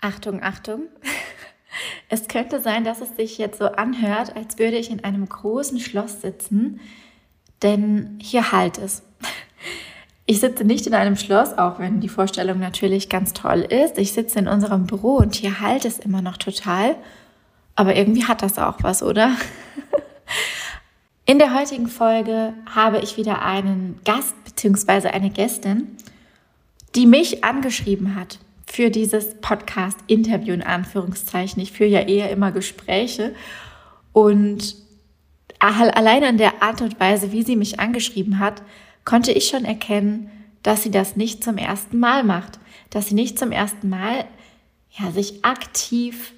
Achtung, Achtung. Es könnte sein, dass es sich jetzt so anhört, als würde ich in einem großen Schloss sitzen, denn hier halt es. Ich sitze nicht in einem Schloss, auch wenn die Vorstellung natürlich ganz toll ist. Ich sitze in unserem Büro und hier halt es immer noch total. Aber irgendwie hat das auch was, oder? In der heutigen Folge habe ich wieder einen Gast bzw. eine Gästin, die mich angeschrieben hat für dieses Podcast-Interview in Anführungszeichen. Ich führe ja eher immer Gespräche und allein an der Art und Weise, wie sie mich angeschrieben hat, konnte ich schon erkennen, dass sie das nicht zum ersten Mal macht, dass sie nicht zum ersten Mal ja, sich aktiv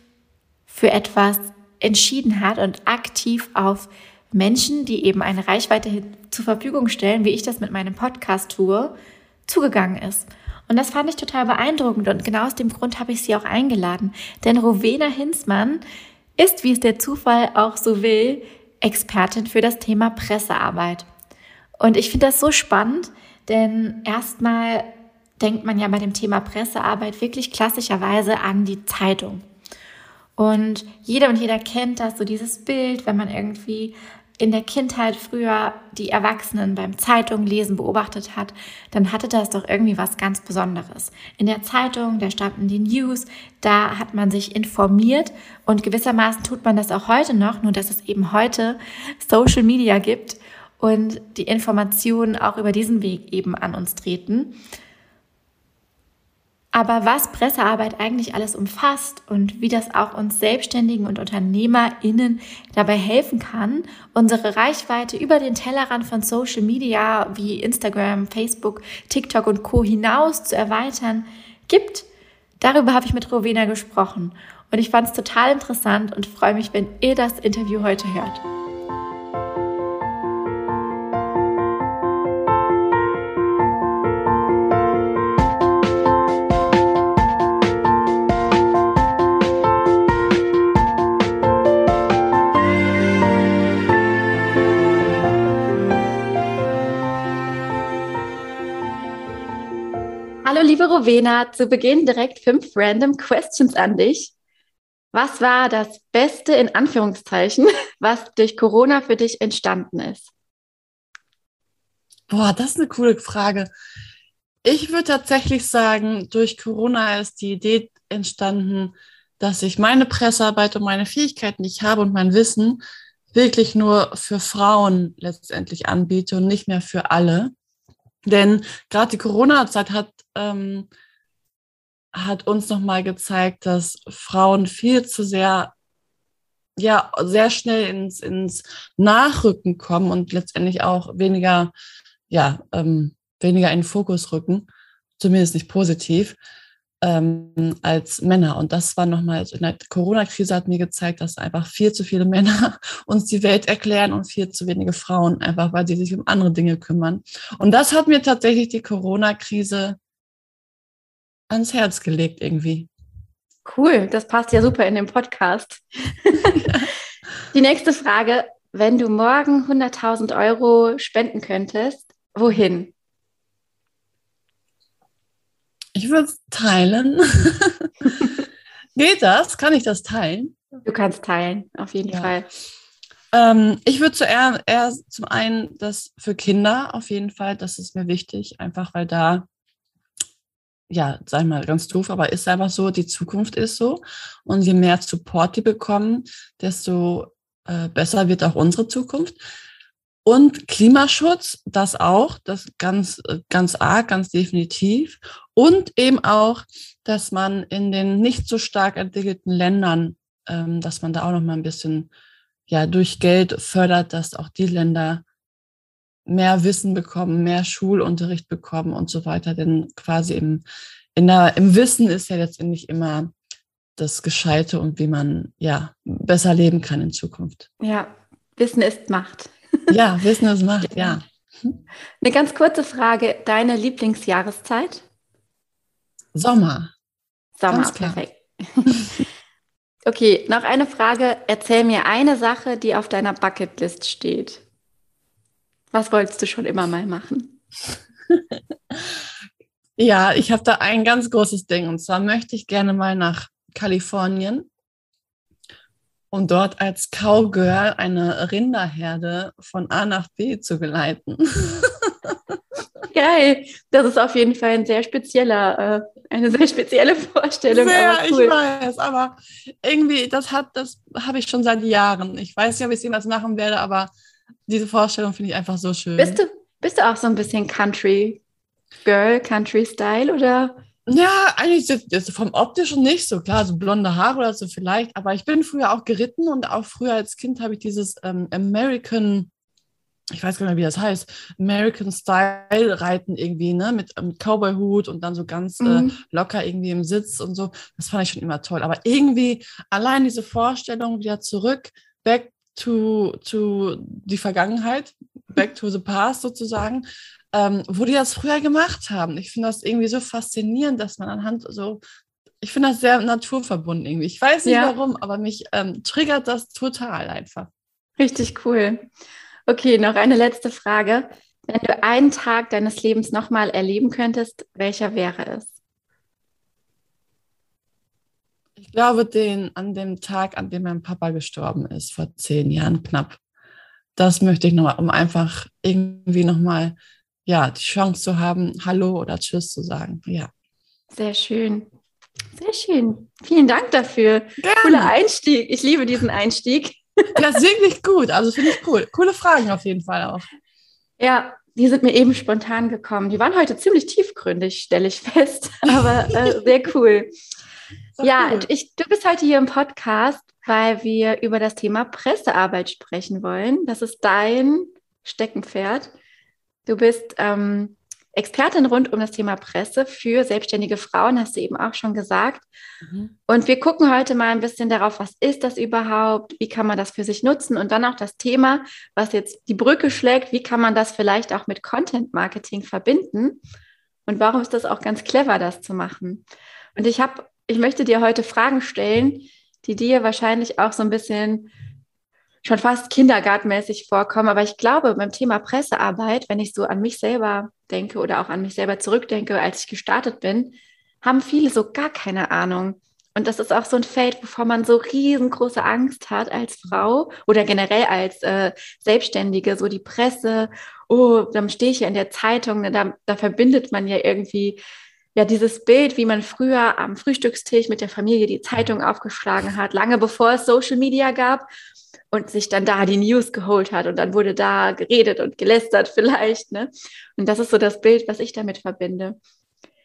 für etwas entschieden hat und aktiv auf Menschen, die eben eine Reichweite zur Verfügung stellen, wie ich das mit meinem Podcast tue, zugegangen ist. Und das fand ich total beeindruckend und genau aus dem Grund habe ich sie auch eingeladen. Denn Rowena Hinsmann ist, wie es der Zufall auch so will, Expertin für das Thema Pressearbeit. Und ich finde das so spannend, denn erstmal denkt man ja bei dem Thema Pressearbeit wirklich klassischerweise an die Zeitung. Und jeder und jeder kennt das, so dieses Bild, wenn man irgendwie in der Kindheit früher die Erwachsenen beim Zeitung lesen beobachtet hat, dann hatte das doch irgendwie was ganz Besonderes. In der Zeitung, da standen die News, da hat man sich informiert und gewissermaßen tut man das auch heute noch, nur dass es eben heute Social Media gibt und die Informationen auch über diesen Weg eben an uns treten. Aber was Pressearbeit eigentlich alles umfasst und wie das auch uns Selbstständigen und UnternehmerInnen dabei helfen kann, unsere Reichweite über den Tellerrand von Social Media wie Instagram, Facebook, TikTok und Co. hinaus zu erweitern, gibt, darüber habe ich mit Rowena gesprochen. Und ich fand es total interessant und freue mich, wenn ihr das Interview heute hört. Liebe Rowena, zu Beginn direkt fünf random Questions an dich. Was war das Beste in Anführungszeichen, was durch Corona für dich entstanden ist? Boah, das ist eine coole Frage. Ich würde tatsächlich sagen, durch Corona ist die Idee entstanden, dass ich meine Pressearbeit und meine Fähigkeiten, die ich habe und mein Wissen wirklich nur für Frauen letztendlich anbiete und nicht mehr für alle. Denn gerade die Corona-Zeit hat ähm, hat uns nochmal gezeigt, dass Frauen viel zu sehr, ja, sehr schnell ins, ins Nachrücken kommen und letztendlich auch weniger, ja, ähm, weniger in den Fokus rücken, zumindest nicht positiv, ähm, als Männer. Und das war nochmal, also in der Corona-Krise hat mir gezeigt, dass einfach viel zu viele Männer uns die Welt erklären und viel zu wenige Frauen, einfach weil sie sich um andere Dinge kümmern. Und das hat mir tatsächlich die Corona-Krise ans Herz gelegt irgendwie. Cool, das passt ja super in den Podcast. Die nächste Frage, wenn du morgen 100.000 Euro spenden könntest, wohin? Ich würde es teilen. Geht das? Kann ich das teilen? Du kannst teilen, auf jeden ja. Fall. Ähm, ich würde zuerst eher zum einen das für Kinder auf jeden Fall, das ist mir wichtig, einfach weil da ja, sag mal ganz doof, aber ist einfach so, die Zukunft ist so. Und je mehr Support die bekommen, desto äh, besser wird auch unsere Zukunft. Und Klimaschutz, das auch, das ganz, ganz arg, ganz definitiv. Und eben auch, dass man in den nicht so stark entwickelten Ländern, ähm, dass man da auch noch mal ein bisschen ja durch Geld fördert, dass auch die Länder mehr Wissen bekommen, mehr Schulunterricht bekommen und so weiter. Denn quasi im, in der, im Wissen ist ja letztendlich immer das Gescheite und wie man ja besser leben kann in Zukunft. Ja, Wissen ist Macht. Ja, Wissen ist Macht, ja. Eine ganz kurze Frage: Deine Lieblingsjahreszeit? Sommer. Sommer, perfekt. okay, noch eine Frage. Erzähl mir eine Sache, die auf deiner Bucketlist steht. Was wolltest du schon immer mal machen? Ja, ich habe da ein ganz großes Ding und zwar möchte ich gerne mal nach Kalifornien und dort als Cowgirl eine Rinderherde von A nach B zu geleiten. Geil, das ist auf jeden Fall ein sehr spezieller, äh, eine sehr spezielle Vorstellung. Sehr, cool. ich weiß, aber irgendwie, das hat, das habe ich schon seit Jahren. Ich weiß nicht, ob ich es jemals machen werde, aber diese Vorstellung finde ich einfach so schön. Bist du, bist du auch so ein bisschen Country Girl, Country Style oder? Ja, eigentlich vom optischen nicht so klar, so blonde Haare oder so vielleicht, aber ich bin früher auch geritten und auch früher als Kind habe ich dieses ähm, American, ich weiß gar nicht, wie das heißt, American Style Reiten irgendwie, ne, mit ähm, Cowboy-Hut und dann so ganz äh, mhm. äh, locker irgendwie im Sitz und so. Das fand ich schon immer toll. Aber irgendwie allein diese Vorstellung wieder zurück, back to, to die Vergangenheit, back to the past sozusagen, ähm, wo die das früher gemacht haben. Ich finde das irgendwie so faszinierend, dass man anhand so, ich finde das sehr naturverbunden irgendwie. Ich weiß nicht ja. warum, aber mich ähm, triggert das total einfach. Richtig cool. Okay, noch eine letzte Frage. Wenn du einen Tag deines Lebens nochmal erleben könntest, welcher wäre es? Ich glaube, den an dem Tag, an dem mein Papa gestorben ist, vor zehn Jahren knapp. Das möchte ich nochmal, um einfach irgendwie nochmal ja, die Chance zu haben, Hallo oder Tschüss zu sagen. Ja. Sehr schön. Sehr schön. Vielen Dank dafür. Gerne. Cooler Einstieg. Ich liebe diesen Einstieg. Das ist wirklich gut. Also finde ich cool. Coole Fragen auf jeden Fall auch. Ja, die sind mir eben spontan gekommen. Die waren heute ziemlich tiefgründig, stelle ich fest. Aber äh, sehr cool. Ja, cool. Ich, du bist heute hier im Podcast, weil wir über das Thema Pressearbeit sprechen wollen. Das ist dein Steckenpferd. Du bist ähm, Expertin rund um das Thema Presse für selbstständige Frauen, hast du eben auch schon gesagt. Mhm. Und wir gucken heute mal ein bisschen darauf, was ist das überhaupt, wie kann man das für sich nutzen und dann auch das Thema, was jetzt die Brücke schlägt, wie kann man das vielleicht auch mit Content Marketing verbinden und warum ist das auch ganz clever, das zu machen. Und ich habe, ich möchte dir heute Fragen stellen, die dir wahrscheinlich auch so ein bisschen schon fast kindergartenmäßig vorkommen. Aber ich glaube, beim Thema Pressearbeit, wenn ich so an mich selber denke oder auch an mich selber zurückdenke, als ich gestartet bin, haben viele so gar keine Ahnung. Und das ist auch so ein Feld, wovor man so riesengroße Angst hat als Frau oder generell als äh, Selbstständige, so die Presse, oh, dann stehe ich ja in der Zeitung, ne, da, da verbindet man ja irgendwie ja dieses Bild, wie man früher am Frühstückstisch mit der Familie die Zeitung aufgeschlagen hat, lange bevor es Social Media gab und sich dann da die News geholt hat und dann wurde da geredet und gelästert vielleicht. Ne? Und das ist so das Bild, was ich damit verbinde.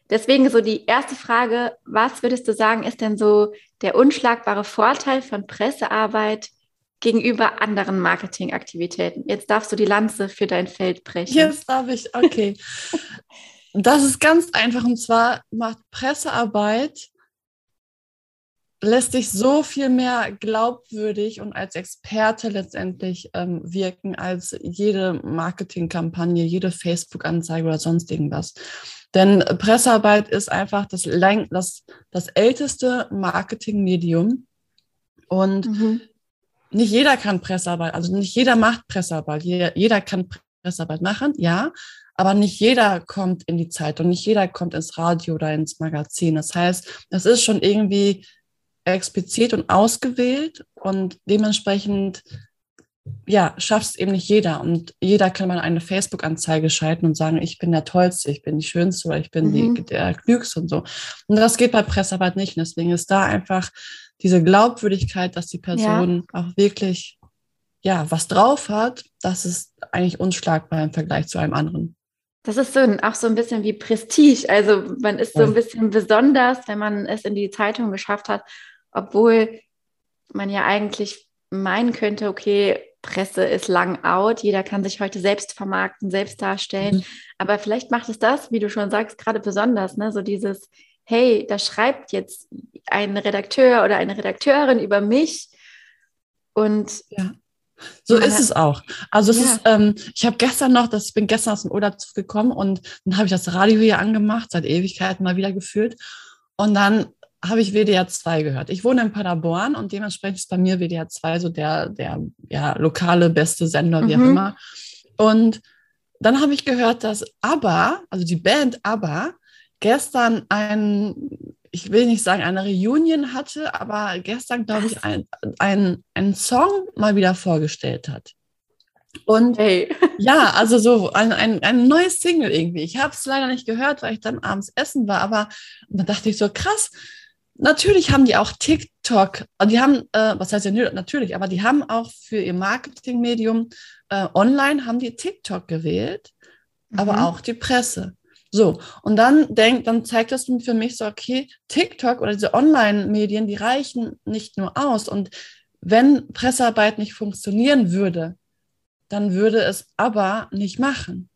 Deswegen so die erste Frage, was würdest du sagen, ist denn so der unschlagbare Vorteil von Pressearbeit gegenüber anderen Marketingaktivitäten? Jetzt darfst du die Lanze für dein Feld brechen. Jetzt darf ich, okay. das ist ganz einfach und zwar macht Pressearbeit lässt sich so viel mehr glaubwürdig und als Experte letztendlich ähm, wirken als jede Marketingkampagne, jede Facebook-Anzeige oder sonst irgendwas. Denn Pressearbeit ist einfach das, das, das älteste Marketingmedium und mhm. nicht jeder kann Pressearbeit, also nicht jeder macht Pressearbeit, jeder, jeder kann Pressearbeit machen, ja, aber nicht jeder kommt in die Zeitung, nicht jeder kommt ins Radio oder ins Magazin. Das heißt, das ist schon irgendwie explizit und ausgewählt und dementsprechend ja, schafft es eben nicht jeder. Und jeder kann mal eine Facebook-Anzeige schalten und sagen, ich bin der Tollste, ich bin die Schönste oder ich bin mhm. die, der Klügste und so. Und das geht bei Pressearbeit nicht. Und deswegen ist da einfach diese Glaubwürdigkeit, dass die Person ja. auch wirklich ja, was drauf hat, das ist eigentlich unschlagbar im Vergleich zu einem anderen. Das ist so auch so ein bisschen wie Prestige. Also man ist so ein bisschen besonders, wenn man es in die Zeitung geschafft hat obwohl man ja eigentlich meinen könnte, okay, Presse ist lang out, jeder kann sich heute selbst vermarkten, selbst darstellen. Mhm. Aber vielleicht macht es das, wie du schon sagst, gerade besonders, ne? So dieses, hey, da schreibt jetzt ein Redakteur oder eine Redakteurin über mich. Und ja. So ist es auch. Also es ja. ist, ähm, ich habe gestern noch, das, ich bin gestern aus dem Urlaub gekommen und dann habe ich das Radio hier angemacht, seit Ewigkeiten mal wieder gefühlt. Und dann habe ich WDR 2 gehört. Ich wohne in Paderborn und dementsprechend ist bei mir WDR 2 so der, der ja, lokale beste Sender, wie mhm. auch immer. Und dann habe ich gehört, dass ABBA, also die Band ABBA, gestern ein, ich will nicht sagen, eine Reunion hatte, aber gestern, glaube ich, ein, ein, einen Song mal wieder vorgestellt hat. Und hey. ja, also so ein, ein, ein neues Single irgendwie. Ich habe es leider nicht gehört, weil ich dann abends essen war, aber da dachte ich so, krass, natürlich haben die auch TikTok, die haben, äh, was heißt ja natürlich, aber die haben auch für ihr Marketingmedium äh, online haben die TikTok gewählt, mhm. aber auch die Presse. So, und dann denkt, dann zeigt das für mich so, okay, TikTok oder diese Online-Medien, die reichen nicht nur aus. Und wenn Pressearbeit nicht funktionieren würde, dann würde es aber nicht machen.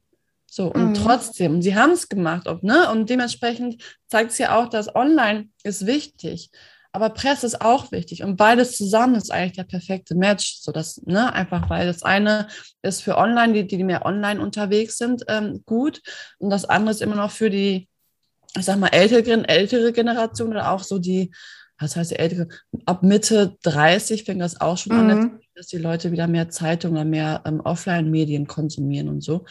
So, und mhm. trotzdem, sie haben es gemacht, ob, ne? Und dementsprechend zeigt es ja auch, dass online ist wichtig. Aber Presse ist auch wichtig. Und beides zusammen ist eigentlich der perfekte Match. So dass, ne, einfach weil das eine ist für online, die, die mehr online unterwegs sind, ähm, gut. Und das andere ist immer noch für die, ich sag mal, ältere, ältere Generation oder auch so die, was heißt die ältere, ab Mitte 30 fängt das auch schon mhm. an, dass die Leute wieder mehr Zeitung oder mehr ähm, Offline-Medien konsumieren und so.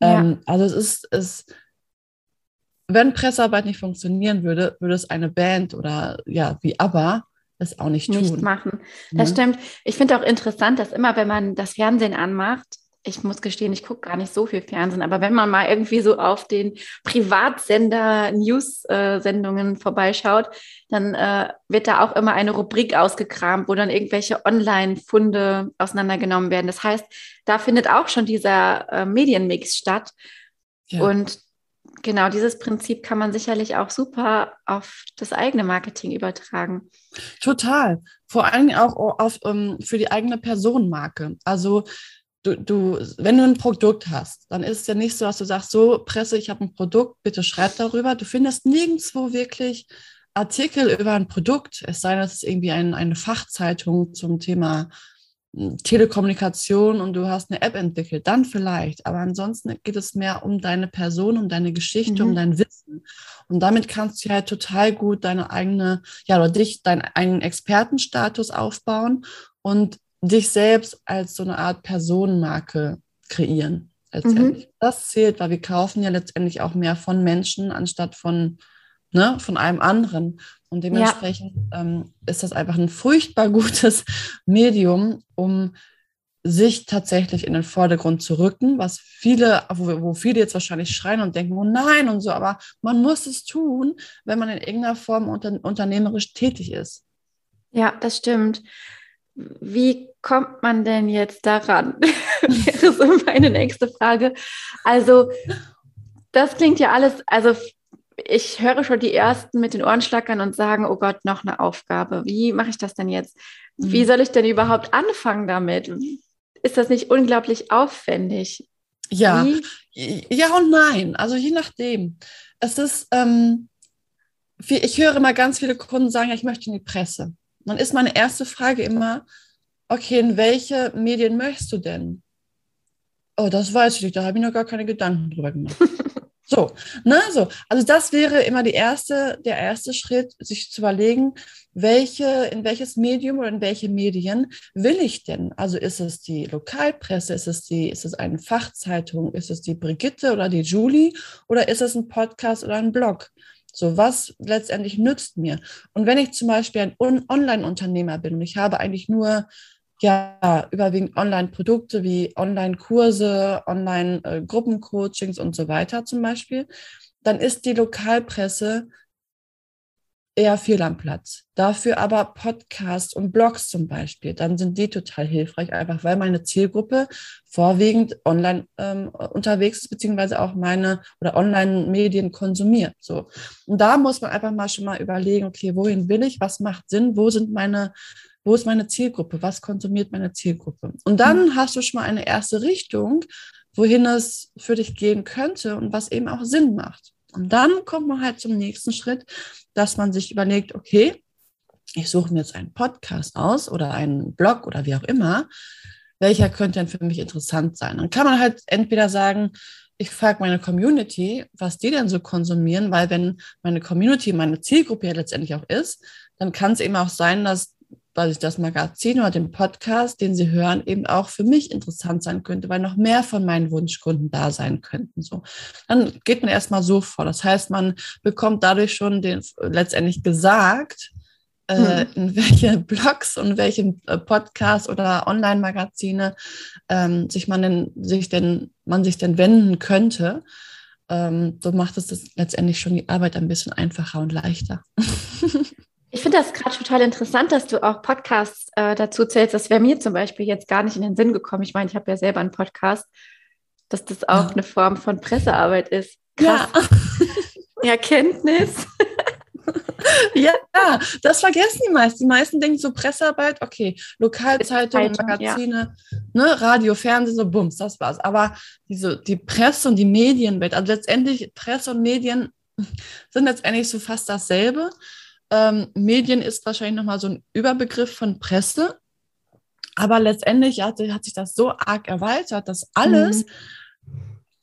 Ja. Ähm, also es ist, es, wenn Pressearbeit nicht funktionieren würde, würde es eine Band oder ja, wie ABBA es auch nicht tun. Nicht machen. Das ja. stimmt. Ich finde auch interessant, dass immer, wenn man das Fernsehen anmacht, ich muss gestehen, ich gucke gar nicht so viel Fernsehen, aber wenn man mal irgendwie so auf den Privatsender News-Sendungen vorbeischaut, dann äh, wird da auch immer eine Rubrik ausgekramt, wo dann irgendwelche Online-Funde auseinandergenommen werden. Das heißt, da findet auch schon dieser äh, Medienmix statt. Ja. Und genau dieses Prinzip kann man sicherlich auch super auf das eigene Marketing übertragen. Total. Vor allem auch auf, um, für die eigene Personenmarke. Also du, du, wenn du ein Produkt hast, dann ist es ja nicht so, dass du sagst, so Presse, ich habe ein Produkt, bitte schreib darüber. Du findest nirgendwo wirklich Artikel über ein Produkt, es sei denn, es ist irgendwie ein, eine Fachzeitung zum Thema Telekommunikation und du hast eine App entwickelt, dann vielleicht. Aber ansonsten geht es mehr um deine Person, um deine Geschichte, mhm. um dein Wissen. Und damit kannst du halt total gut deine eigene, ja, oder dich, deinen eigenen Expertenstatus aufbauen und dich selbst als so eine Art Personenmarke kreieren. Letztendlich. Mhm. Das zählt, weil wir kaufen ja letztendlich auch mehr von Menschen anstatt von, ne, von einem anderen. Und dementsprechend ja. ähm, ist das einfach ein furchtbar gutes Medium, um sich tatsächlich in den Vordergrund zu rücken, was viele, wo, wo, viele jetzt wahrscheinlich schreien und denken, oh nein und so, aber man muss es tun, wenn man in irgendeiner Form unter, unternehmerisch tätig ist. Ja, das stimmt. Wie kommt man denn jetzt daran? wäre so meine nächste Frage. Also, das klingt ja alles, also ich höre schon die ersten mit den Ohren schlackern und sagen, oh Gott, noch eine Aufgabe. Wie mache ich das denn jetzt? Wie mhm. soll ich denn überhaupt anfangen damit? Ist das nicht unglaublich aufwendig? Ja, Wie? ja und nein. Also je nachdem. Es ist, ähm, ich höre immer ganz viele Kunden sagen, ja, ich möchte in die Presse. Dann ist meine erste Frage immer, okay, in welche Medien möchtest du denn? Oh, das weiß ich nicht, da habe ich noch gar keine Gedanken drüber gemacht. so, ne, so. Also das wäre immer die erste, der erste Schritt, sich zu überlegen, welche, in welches Medium oder in welche Medien will ich denn? Also ist es die Lokalpresse, ist es die, ist es eine Fachzeitung, ist es die Brigitte oder die Julie oder ist es ein Podcast oder ein Blog? So, was letztendlich nützt mir? Und wenn ich zum Beispiel ein Online-Unternehmer bin und ich habe eigentlich nur ja, überwiegend Online-Produkte wie Online-Kurse, Online-Gruppencoachings und so weiter zum Beispiel, dann ist die Lokalpresse eher fehl am Platz. Dafür aber Podcasts und Blogs zum Beispiel, dann sind die total hilfreich, einfach weil meine Zielgruppe vorwiegend online ähm, unterwegs ist, beziehungsweise auch meine oder Online-Medien konsumiert. So. Und da muss man einfach mal schon mal überlegen, okay, wohin will ich, was macht Sinn, wo sind meine wo ist meine Zielgruppe? Was konsumiert meine Zielgruppe? Und dann mhm. hast du schon mal eine erste Richtung, wohin es für dich gehen könnte und was eben auch Sinn macht. Und dann kommt man halt zum nächsten Schritt, dass man sich überlegt, okay, ich suche mir jetzt einen Podcast aus oder einen Blog oder wie auch immer. Welcher könnte denn für mich interessant sein? Dann kann man halt entweder sagen, ich frage meine Community, was die denn so konsumieren, weil wenn meine Community meine Zielgruppe ja letztendlich auch ist, dann kann es eben auch sein, dass dass ich das Magazin oder den Podcast, den sie hören, eben auch für mich interessant sein könnte, weil noch mehr von meinen Wunschkunden da sein könnten. So, dann geht man erstmal so vor. Das heißt, man bekommt dadurch schon den letztendlich gesagt, äh, mhm. in welche Blogs und welche äh, Podcasts oder Online-Magazine ähm, sich man denn, sich denn, man sich denn wenden könnte. Ähm, so macht es das letztendlich schon die Arbeit ein bisschen einfacher und leichter. Ich finde das gerade total interessant, dass du auch Podcasts äh, dazu zählst. Das wäre mir zum Beispiel jetzt gar nicht in den Sinn gekommen. Ich meine, ich habe ja selber einen Podcast, dass das auch ja. eine Form von Pressearbeit ist. Krass. Ja. Erkenntnis. ja, das vergessen die meisten. Die meisten denken so Pressearbeit, okay, Lokalzeitungen, Magazine, ja. ne, Radio, Fernsehen, so bums, das war's. Aber diese, die Presse und die Medienwelt, also letztendlich Presse und Medien sind letztendlich so fast dasselbe. Ähm, Medien ist wahrscheinlich nochmal so ein Überbegriff von Presse. Aber letztendlich hat, hat sich das so arg erweitert, dass alles, mhm.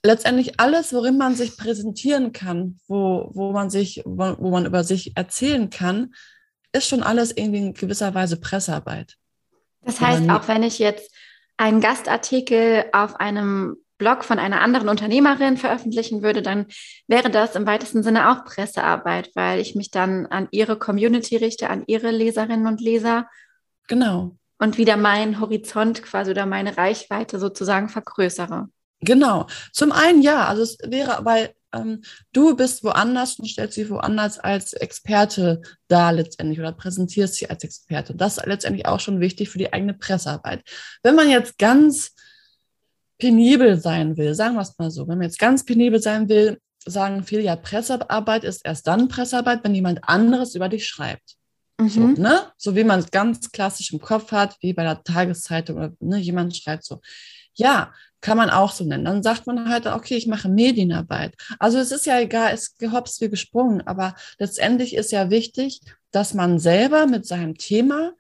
letztendlich alles, worin man sich präsentieren kann, wo, wo man sich, wo, wo man über sich erzählen kann, ist schon alles irgendwie in gewisser Weise Pressearbeit. Das heißt, auch wenn ich jetzt einen Gastartikel auf einem Blog von einer anderen Unternehmerin veröffentlichen würde, dann wäre das im weitesten Sinne auch Pressearbeit, weil ich mich dann an ihre Community richte, an ihre Leserinnen und Leser. Genau. Und wieder meinen Horizont quasi oder meine Reichweite sozusagen vergrößere. Genau. Zum einen ja, also es wäre, weil ähm, du bist woanders und stellst dich woanders als Experte da letztendlich oder präsentierst sie als Experte. Das ist letztendlich auch schon wichtig für die eigene Pressearbeit. Wenn man jetzt ganz penibel sein will, sagen wir es mal so, wenn man jetzt ganz penibel sein will, sagen viele ja, Pressearbeit ist erst dann Pressearbeit, wenn jemand anderes über dich schreibt. Mhm. So, ne? so wie man es ganz klassisch im Kopf hat, wie bei der Tageszeitung oder ne, jemand schreibt so. Ja, kann man auch so nennen. Dann sagt man halt, okay, ich mache Medienarbeit. Also es ist ja egal, es gehopst wie gesprungen, aber letztendlich ist ja wichtig, dass man selber mit seinem Thema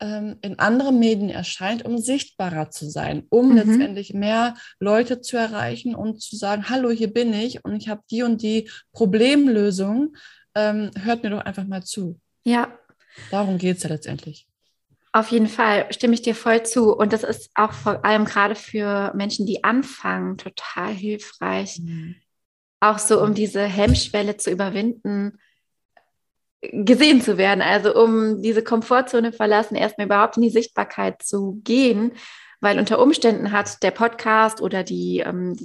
ähm, in anderen Medien erscheint, um sichtbarer zu sein, um mhm. letztendlich mehr Leute zu erreichen und zu sagen, hallo, hier bin ich und ich habe die und die Problemlösung. Ähm, hört mir doch einfach mal zu. Ja. Darum geht es ja letztendlich. Auf jeden Fall stimme ich dir voll zu. Und das ist auch vor allem gerade für Menschen, die anfangen, total hilfreich. Mhm. Auch so, um diese Hemmschwelle zu überwinden, gesehen zu werden, also um diese Komfortzone verlassen, erstmal überhaupt in die Sichtbarkeit zu gehen, weil unter Umständen hat der Podcast oder die, ähm,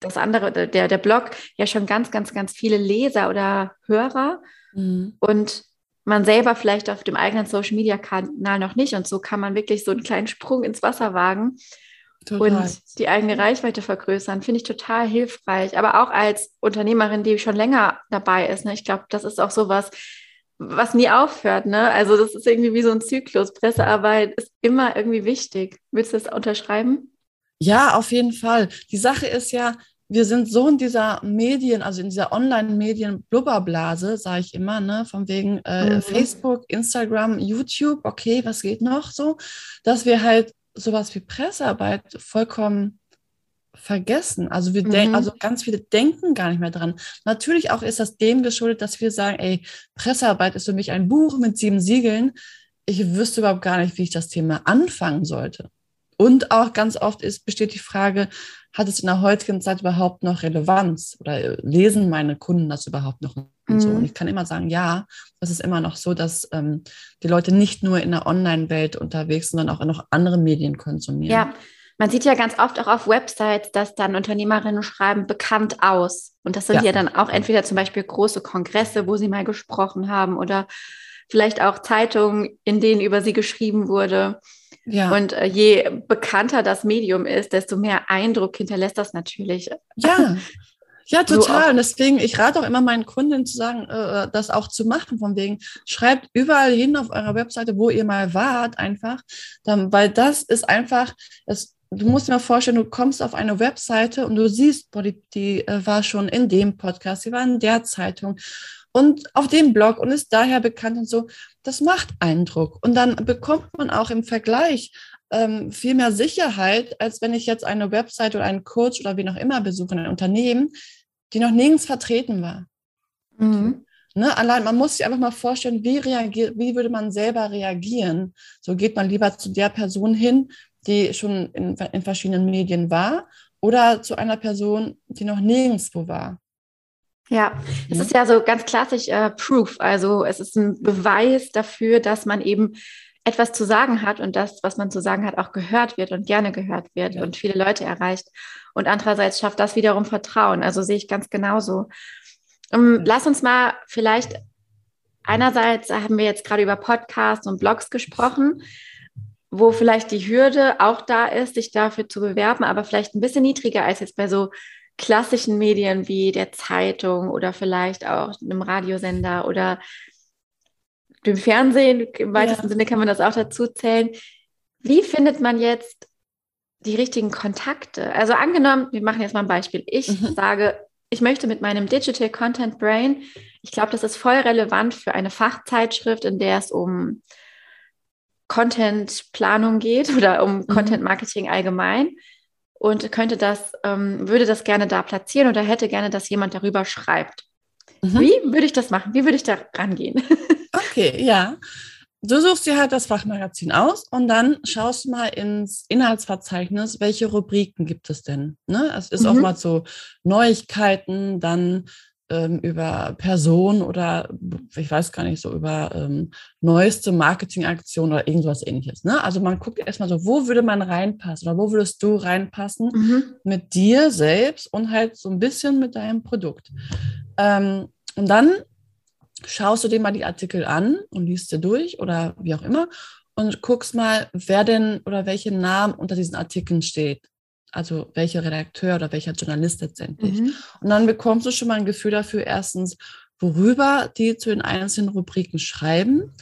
das andere, der, der Blog ja schon ganz, ganz, ganz viele Leser oder Hörer mhm. und man selber vielleicht auf dem eigenen Social Media Kanal noch nicht und so kann man wirklich so einen kleinen Sprung ins Wasser wagen Total. und die eigene Reichweite vergrößern, finde ich total hilfreich. Aber auch als Unternehmerin, die schon länger dabei ist, ne, ich glaube, das ist auch sowas, was nie aufhört. Ne? Also das ist irgendwie wie so ein Zyklus. Pressearbeit ist immer irgendwie wichtig. Willst du das unterschreiben? Ja, auf jeden Fall. Die Sache ist ja, wir sind so in dieser Medien, also in dieser Online-Medien-Blubberblase, sage ich immer, ne, von wegen äh, mhm. Facebook, Instagram, YouTube, okay, was geht noch so, dass wir halt sowas wie Pressearbeit vollkommen vergessen. Also wir denken, mhm. also ganz viele denken gar nicht mehr dran. Natürlich auch ist das dem geschuldet, dass wir sagen, ey, Pressearbeit ist für mich ein Buch mit sieben Siegeln. Ich wüsste überhaupt gar nicht, wie ich das Thema anfangen sollte. Und auch ganz oft ist, besteht die Frage, hat es in der heutigen Zeit überhaupt noch Relevanz oder lesen meine Kunden das überhaupt noch? Und, mhm. so? und ich kann immer sagen, ja, es ist immer noch so, dass ähm, die Leute nicht nur in der Online-Welt unterwegs sind, sondern auch noch andere Medien konsumieren. Ja, man sieht ja ganz oft auch auf Websites, dass dann Unternehmerinnen schreiben, bekannt aus. Und das sind ja, ja dann auch entweder zum Beispiel große Kongresse, wo sie mal gesprochen haben oder vielleicht auch Zeitungen, in denen über sie geschrieben wurde. Ja. Und äh, je bekannter das Medium ist, desto mehr Eindruck hinterlässt das natürlich. Ja, Ja, total. So und deswegen, ich rate auch immer meinen Kunden zu sagen, äh, das auch zu machen, von wegen, schreibt überall hin auf eurer Webseite, wo ihr mal wart, einfach, dann, weil das ist einfach, es du musst dir mal vorstellen, du kommst auf eine Webseite und du siehst, boah, die, die äh, war schon in dem Podcast, die war in der Zeitung und auf dem Blog und ist daher bekannt und so. Das macht Eindruck. Und dann bekommt man auch im Vergleich ähm, viel mehr Sicherheit, als wenn ich jetzt eine Website oder einen Coach oder wie noch immer besuche, ein Unternehmen, die noch nirgends vertreten war. Mhm. Ne, allein, man muss sich einfach mal vorstellen, wie, reagiert, wie würde man selber reagieren. So geht man lieber zu der Person hin, die schon in, in verschiedenen Medien war, oder zu einer Person, die noch nirgendwo war. Ja, es ja. ist ja so ganz klassisch äh, Proof. Also es ist ein Beweis dafür, dass man eben etwas zu sagen hat und das, was man zu sagen hat, auch gehört wird und gerne gehört wird ja. und viele Leute erreicht. Und andererseits schafft das wiederum Vertrauen. Also sehe ich ganz genauso. Um, ähm, lass uns mal vielleicht, einerseits haben wir jetzt gerade über Podcasts und Blogs gesprochen, wo vielleicht die Hürde auch da ist, sich dafür zu bewerben, aber vielleicht ein bisschen niedriger als jetzt bei so klassischen Medien wie der Zeitung oder vielleicht auch einem Radiosender oder dem Fernsehen. Im weitesten ja. Sinne kann man das auch dazu zählen. Wie findet man jetzt die richtigen Kontakte? Also angenommen, wir machen jetzt mal ein Beispiel. Ich mhm. sage, ich möchte mit meinem Digital Content Brain, ich glaube, das ist voll relevant für eine Fachzeitschrift, in der es um Content-Planung geht oder um mhm. Content-Marketing allgemein und könnte das, ähm, würde das gerne da platzieren oder hätte gerne, dass jemand darüber schreibt. Mhm. Wie würde ich das machen? Wie würde ich da rangehen? okay, ja. Du suchst dir halt das Fachmagazin aus und dann schaust mal ins Inhaltsverzeichnis, welche Rubriken gibt es denn. Ne? Es ist mhm. auch mal so Neuigkeiten, dann ähm, über Personen oder ich weiß gar nicht, so über ähm, neueste Marketingaktionen oder irgendwas ähnliches. Ne? Also man guckt erstmal so, wo würde man reinpassen oder wo würdest du reinpassen mhm. mit dir selbst und halt so ein bisschen mit deinem Produkt. Ähm, und dann schaust du dir mal die Artikel an und liest dir durch oder wie auch immer und guckst mal, wer denn oder welche Namen unter diesen Artikeln steht. Also welcher Redakteur oder welcher Journalist letztendlich. Mhm. Und dann bekommst du schon mal ein Gefühl dafür, erstens, worüber die zu den einzelnen Rubriken schreiben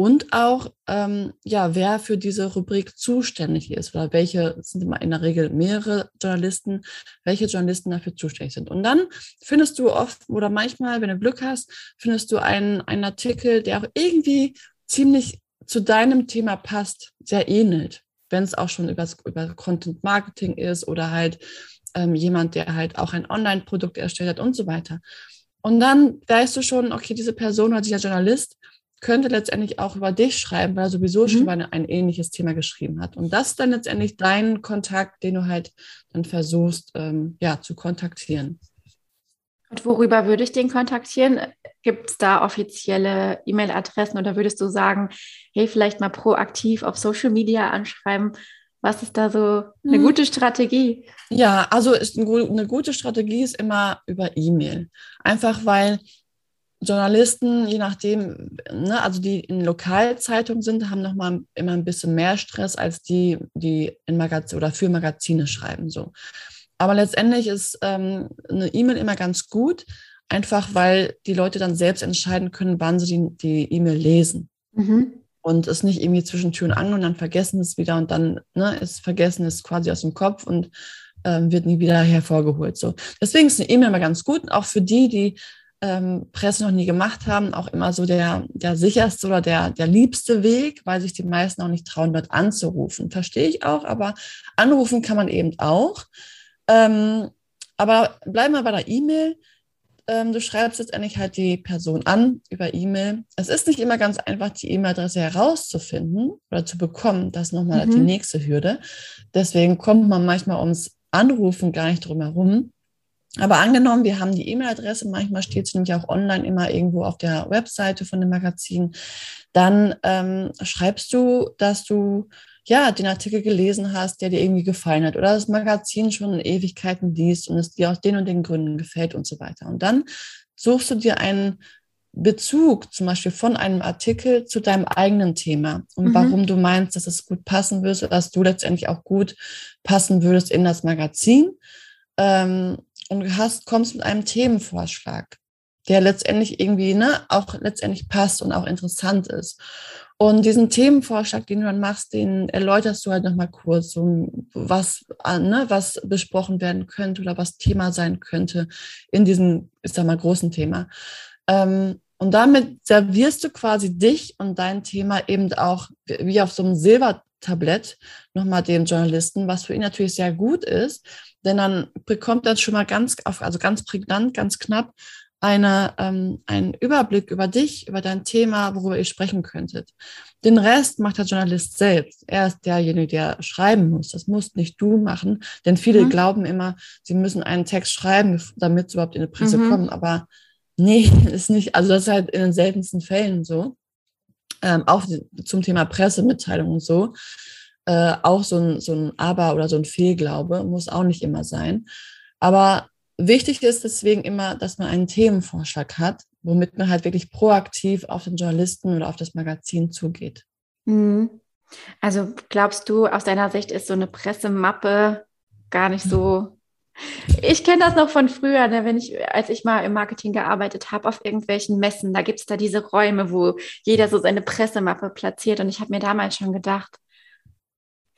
und auch, ähm, ja, wer für diese Rubrik zuständig ist oder welche, sind immer in der Regel mehrere Journalisten, welche Journalisten dafür zuständig sind. Und dann findest du oft oder manchmal, wenn du Glück hast, findest du einen, einen Artikel, der auch irgendwie ziemlich zu deinem Thema passt, sehr ähnelt. Wenn es auch schon über, über Content Marketing ist oder halt ähm, jemand, der halt auch ein Online-Produkt erstellt hat und so weiter. Und dann weißt du schon, okay, diese Person oder dieser Journalist, könnte letztendlich auch über dich schreiben, weil er sowieso mhm. schon mal ein ähnliches Thema geschrieben hat. Und das ist dann letztendlich dein Kontakt, den du halt dann versuchst, ähm, ja, zu kontaktieren. Und worüber würde ich den kontaktieren? Gibt es da offizielle E-Mail-Adressen oder würdest du sagen, hey, vielleicht mal proaktiv auf Social Media anschreiben? Was ist da so eine mhm. gute Strategie? Ja, also ist eine gute Strategie ist immer über E-Mail. Einfach weil Journalisten, je nachdem, ne, also die in Lokalzeitungen sind, haben nochmal immer ein bisschen mehr Stress als die, die in Magazin oder für Magazine schreiben. So. Aber letztendlich ist ähm, eine E-Mail immer ganz gut, einfach weil die Leute dann selbst entscheiden können, wann sie die E-Mail lesen. Mhm. Und es nicht irgendwie zwischen Tür und Angel und dann vergessen es wieder und dann ne, ist vergessen es quasi aus dem Kopf und ähm, wird nie wieder hervorgeholt. So. Deswegen ist eine E-Mail immer ganz gut, auch für die, die ähm, Presse noch nie gemacht haben, auch immer so der, der sicherste oder der, der liebste Weg, weil sich die meisten auch nicht trauen, dort anzurufen. Verstehe ich auch, aber anrufen kann man eben auch. Ähm, aber bleiben wir bei der E-Mail. Ähm, du schreibst letztendlich halt die Person an über E-Mail. Es ist nicht immer ganz einfach, die E-Mail-Adresse herauszufinden oder zu bekommen. Das ist nochmal mhm. die nächste Hürde. Deswegen kommt man manchmal ums Anrufen gar nicht drum herum. Aber angenommen, wir haben die E-Mail-Adresse, manchmal steht es nämlich auch online immer irgendwo auf der Webseite von dem Magazin, dann ähm, schreibst du, dass du ja den Artikel gelesen hast, der dir irgendwie gefallen hat oder das Magazin schon in Ewigkeiten liest und es dir aus den und den Gründen gefällt und so weiter. Und dann suchst du dir einen Bezug zum Beispiel von einem Artikel zu deinem eigenen Thema und mhm. warum du meinst, dass es gut passen würde, dass du letztendlich auch gut passen würdest in das Magazin. Ähm, und hast, kommst mit einem Themenvorschlag, der letztendlich irgendwie ne, auch letztendlich passt und auch interessant ist. Und diesen Themenvorschlag, den du dann machst, den erläuterst du halt nochmal kurz, so was, ne, was besprochen werden könnte oder was Thema sein könnte in diesem, ich sag mal, großen Thema. Ähm, und damit servierst du quasi dich und dein Thema eben auch wie auf so einem Silbertablett nochmal dem Journalisten, was für ihn natürlich sehr gut ist, denn dann bekommt er schon mal ganz, also ganz prägnant, ganz knapp eine, ähm, einen Überblick über dich, über dein Thema, worüber ihr sprechen könntet. Den Rest macht der Journalist selbst. Er ist derjenige, der schreiben muss. Das musst nicht du machen, denn viele mhm. glauben immer, sie müssen einen Text schreiben, damit sie überhaupt in die Presse mhm. kommen. Aber nee, ist nicht. Also das ist halt in den seltensten Fällen so. Ähm, auch zum Thema Pressemitteilung und so. Äh, auch so ein, so ein Aber oder so ein Fehlglaube muss auch nicht immer sein. Aber Wichtig ist deswegen immer, dass man einen Themenvorschlag hat, womit man halt wirklich proaktiv auf den Journalisten oder auf das Magazin zugeht. Mhm. Also glaubst du, aus deiner Sicht ist so eine Pressemappe gar nicht so. Ich kenne das noch von früher, ne, wenn ich, als ich mal im Marketing gearbeitet habe, auf irgendwelchen Messen, da gibt es da diese Räume, wo jeder so seine Pressemappe platziert. Und ich habe mir damals schon gedacht,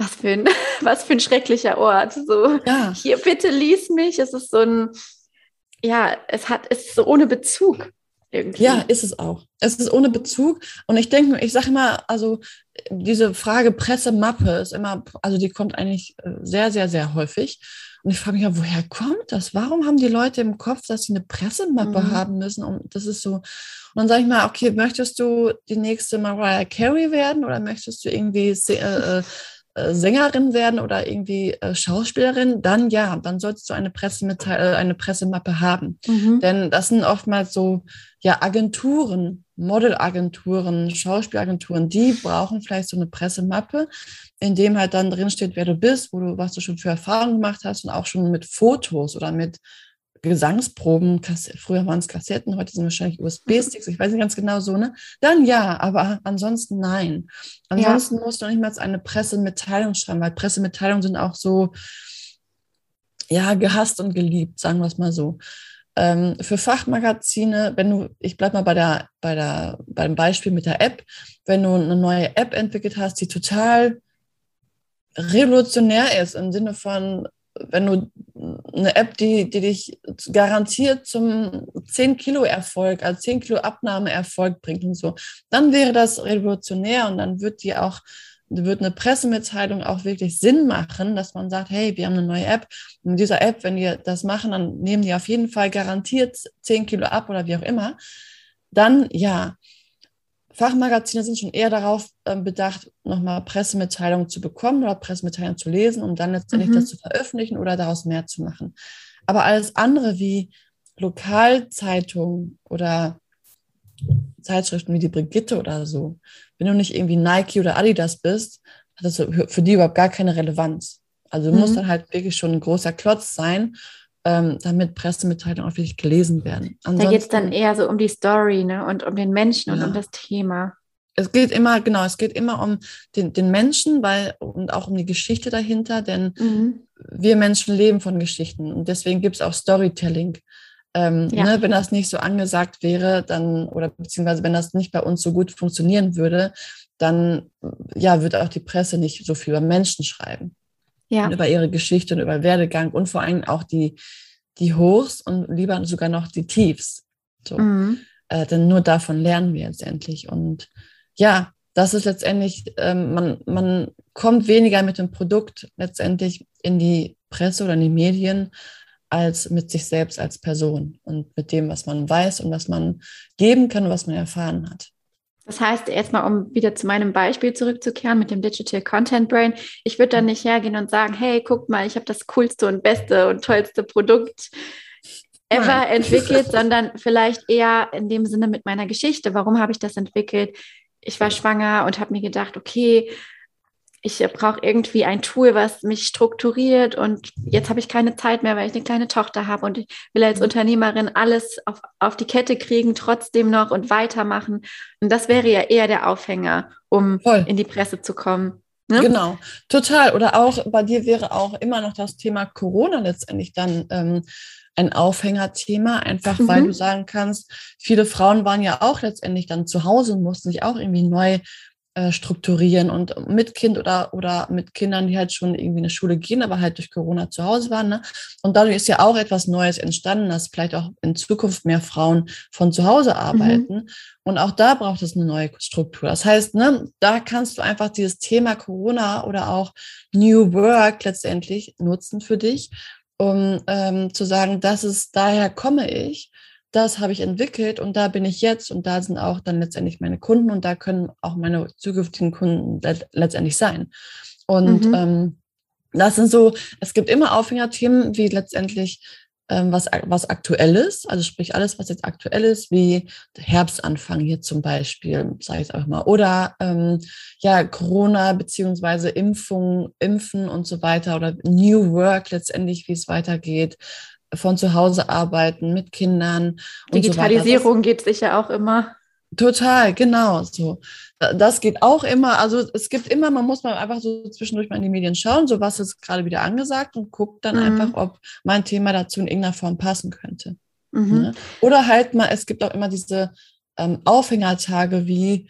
was für ein, was für ein schrecklicher Ort. So, ja. hier, bitte lies mich. Es ist so ein, ja, es hat, es ist so ohne Bezug. Irgendwie. Ja, ist es auch. Es ist ohne Bezug. Und ich denke, ich sage immer, also diese Frage Pressemappe ist immer, also die kommt eigentlich äh, sehr, sehr, sehr häufig. Und ich frage mich ja, woher kommt das? Warum haben die Leute im Kopf, dass sie eine Pressemappe mhm. haben müssen? Und das ist so. Und dann sage ich mal, okay, möchtest du die nächste Mariah Carey werden oder möchtest du irgendwie äh, äh äh, Sängerin werden oder irgendwie äh, Schauspielerin, dann ja, dann solltest du eine, Pressemitteil äh, eine Pressemappe haben. Mhm. Denn das sind oftmals so ja Agenturen, Modelagenturen, Schauspielagenturen, die brauchen vielleicht so eine Pressemappe, in dem halt dann drinsteht, wer du bist, wo du, was du schon für Erfahrungen gemacht hast und auch schon mit Fotos oder mit Gesangsproben, früher waren es Kassetten, heute sind wahrscheinlich USB-Sticks, ich weiß nicht ganz genau so, ne? Dann ja, aber ansonsten nein. Ansonsten ja. musst du nicht mal eine Pressemitteilung schreiben, weil Pressemitteilungen sind auch so, ja, gehasst und geliebt, sagen wir es mal so. Ähm, für Fachmagazine, wenn du, ich bleib mal bei der, bei der, beim Beispiel mit der App, wenn du eine neue App entwickelt hast, die total revolutionär ist im Sinne von wenn du eine App, die, die dich garantiert zum 10 Kilo Erfolg, also 10 Kilo Abnahmeerfolg bringt und so, dann wäre das revolutionär und dann wird die auch, wird eine Pressemitteilung auch wirklich Sinn machen, dass man sagt, hey, wir haben eine neue App. Und mit dieser App, wenn die das machen, dann nehmen die auf jeden Fall garantiert 10 Kilo ab oder wie auch immer. Dann ja, Fachmagazine sind schon eher darauf äh, bedacht, nochmal Pressemitteilungen zu bekommen oder Pressemitteilungen zu lesen, um dann letztendlich mhm. das zu veröffentlichen oder daraus mehr zu machen. Aber alles andere wie Lokalzeitungen oder Zeitschriften wie die Brigitte oder so, wenn du nicht irgendwie Nike oder Adidas bist, hat das für die überhaupt gar keine Relevanz. Also du mhm. musst dann halt wirklich schon ein großer Klotz sein ähm, damit Pressemitteilungen auch wirklich gelesen werden. Ansonsten, da geht es dann eher so um die Story ne? und um den Menschen ja. und um das Thema. Es geht immer, genau, es geht immer um den, den Menschen weil, und auch um die Geschichte dahinter, denn mhm. wir Menschen leben von Geschichten und deswegen gibt es auch Storytelling. Ähm, ja. ne, wenn das nicht so angesagt wäre, dann, oder beziehungsweise wenn das nicht bei uns so gut funktionieren würde, dann ja, würde auch die Presse nicht so viel über Menschen schreiben ja. und über ihre Geschichte und über Werdegang und vor allem auch die, die Hochs und lieber sogar noch die Tiefs. So. Mhm. Äh, denn nur davon lernen wir letztendlich. Und ja, das ist letztendlich, ähm, man, man kommt weniger mit dem Produkt letztendlich in die Presse oder in die Medien als mit sich selbst als Person und mit dem, was man weiß und was man geben kann und was man erfahren hat. Das heißt, erstmal, um wieder zu meinem Beispiel zurückzukehren mit dem Digital Content Brain, ich würde dann nicht hergehen und sagen, hey, guck mal, ich habe das coolste und beste und tollste Produkt ever Nein. entwickelt, sondern vielleicht eher in dem Sinne mit meiner Geschichte. Warum habe ich das entwickelt? Ich war schwanger und habe mir gedacht, okay, ich brauche irgendwie ein Tool, was mich strukturiert und jetzt habe ich keine Zeit mehr, weil ich eine kleine Tochter habe und ich will als mhm. Unternehmerin alles auf, auf die Kette kriegen, trotzdem noch und weitermachen. Und das wäre ja eher der Aufhänger, um Voll. in die Presse zu kommen. Ne? Genau, total. Oder auch bei dir wäre auch immer noch das Thema Corona letztendlich dann ähm, ein Aufhängerthema, einfach mhm. weil du sagen kannst, viele Frauen waren ja auch letztendlich dann zu Hause und mussten sich auch irgendwie neu äh, strukturieren und mit Kind oder, oder mit Kindern, die halt schon irgendwie in die Schule gehen, aber halt durch Corona zu Hause waren. Ne? Und dadurch ist ja auch etwas Neues entstanden, dass vielleicht auch in Zukunft mehr Frauen von zu Hause arbeiten. Mhm. Und auch da braucht es eine neue Struktur. Das heißt, ne, da kannst du einfach dieses Thema Corona oder auch New Work letztendlich nutzen für dich, um ähm, zu sagen, das ist, daher komme ich das habe ich entwickelt und da bin ich jetzt und da sind auch dann letztendlich meine Kunden und da können auch meine zukünftigen Kunden letztendlich sein. Und mhm. ähm, das sind so, es gibt immer Aufhängerthemen wie letztendlich ähm, was, was aktuell ist, also sprich alles, was jetzt aktuell ist, wie Herbstanfang hier zum Beispiel, sage ich es auch mal, oder ähm, ja, Corona beziehungsweise Impfung, Impfen und so weiter oder New Work letztendlich, wie es weitergeht, von zu Hause arbeiten mit Kindern. Digitalisierung so geht sicher auch immer. Total, genau so. Das geht auch immer. Also es gibt immer, man muss mal einfach so zwischendurch mal in die Medien schauen, so was ist gerade wieder angesagt und guckt dann mhm. einfach, ob mein Thema dazu in irgendeiner Form passen könnte. Mhm. Ne? Oder halt mal, es gibt auch immer diese ähm, Aufhängertage wie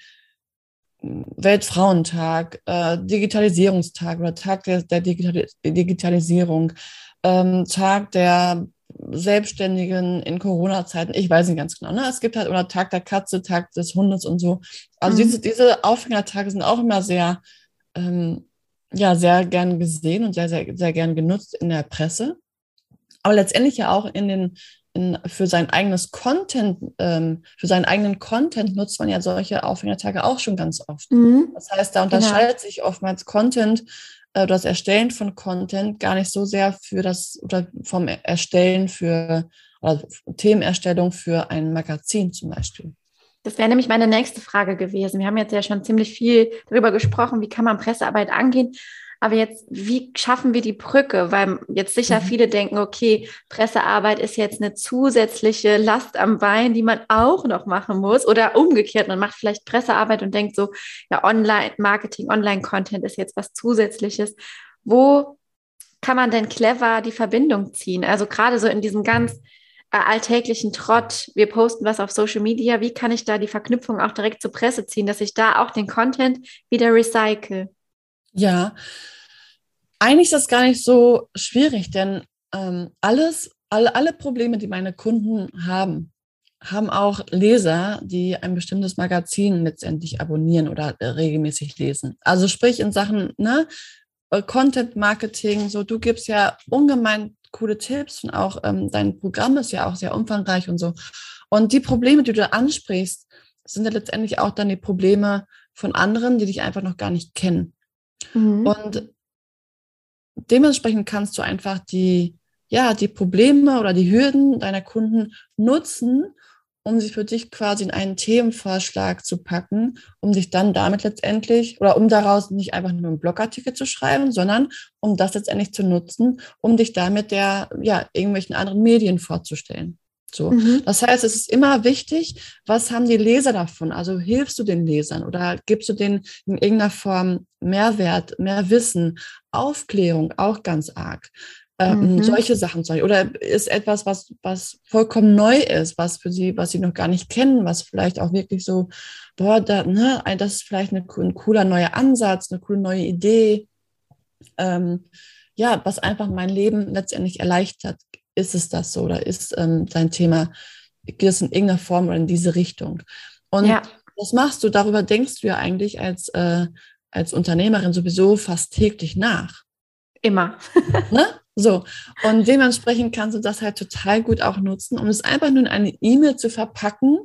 Weltfrauentag, äh, Digitalisierungstag oder Tag der, der Digitalisierung, ähm, Tag der Selbstständigen in Corona-Zeiten, ich weiß nicht ganz genau. Ne? Es gibt halt oder Tag der Katze, Tag des Hundes und so. Also mhm. diese, diese Aufhängertage sind auch immer sehr, ähm, ja, sehr gern gesehen und sehr, sehr, sehr gern genutzt in der Presse. Aber letztendlich ja auch in den, in, für sein eigenes Content, ähm, für seinen eigenen Content nutzt man ja solche Aufhängertage auch schon ganz oft. Mhm. Das heißt, da unterscheidet genau. sich oftmals Content äh, das Erstellen von Content gar nicht so sehr für das oder vom Erstellen für oder Themenerstellung für ein Magazin zum Beispiel. Das wäre nämlich meine nächste Frage gewesen. Wir haben jetzt ja schon ziemlich viel darüber gesprochen, wie kann man Pressearbeit angehen. Aber jetzt, wie schaffen wir die Brücke? Weil jetzt sicher mhm. viele denken, okay, Pressearbeit ist jetzt eine zusätzliche Last am Bein, die man auch noch machen muss. Oder umgekehrt, man macht vielleicht Pressearbeit und denkt so, ja, Online-Marketing, Online-Content ist jetzt was Zusätzliches. Wo kann man denn clever die Verbindung ziehen? Also gerade so in diesem ganz äh, alltäglichen Trott, wir posten was auf Social Media, wie kann ich da die Verknüpfung auch direkt zur Presse ziehen, dass ich da auch den Content wieder recycle? Ja, eigentlich ist das gar nicht so schwierig, denn ähm, alles, alle, alle Probleme, die meine Kunden haben, haben auch Leser, die ein bestimmtes Magazin letztendlich abonnieren oder äh, regelmäßig lesen. Also sprich in Sachen ne, äh, Content Marketing, so du gibst ja ungemein coole Tipps und auch ähm, dein Programm ist ja auch sehr umfangreich und so. Und die Probleme, die du ansprichst, sind ja letztendlich auch dann die Probleme von anderen, die dich einfach noch gar nicht kennen. Mhm. Und dementsprechend kannst du einfach die, ja, die Probleme oder die Hürden deiner Kunden nutzen, um sie für dich quasi in einen Themenvorschlag zu packen, um dich dann damit letztendlich oder um daraus nicht einfach nur einen Blogartikel zu schreiben, sondern um das letztendlich zu nutzen, um dich damit der, ja, irgendwelchen anderen Medien vorzustellen. So. Mhm. Das heißt, es ist immer wichtig, was haben die Leser davon? Also hilfst du den Lesern oder gibst du denen in irgendeiner Form Mehrwert, mehr Wissen, Aufklärung, auch ganz arg. Ähm, mhm. Solche Sachen. Oder ist etwas, was, was vollkommen neu ist, was für sie, was sie noch gar nicht kennen, was vielleicht auch wirklich so, boah, da, ne, das ist vielleicht eine, ein cooler neuer Ansatz, eine coole neue Idee. Ähm, ja, was einfach mein Leben letztendlich erleichtert ist es das so oder ist ähm, dein Thema, geht es in irgendeiner Form oder in diese Richtung? Und ja. was machst du? Darüber denkst du ja eigentlich als, äh, als Unternehmerin sowieso fast täglich nach. Immer. ne? So. Und dementsprechend kannst du das halt total gut auch nutzen, um es einfach nur in eine E-Mail zu verpacken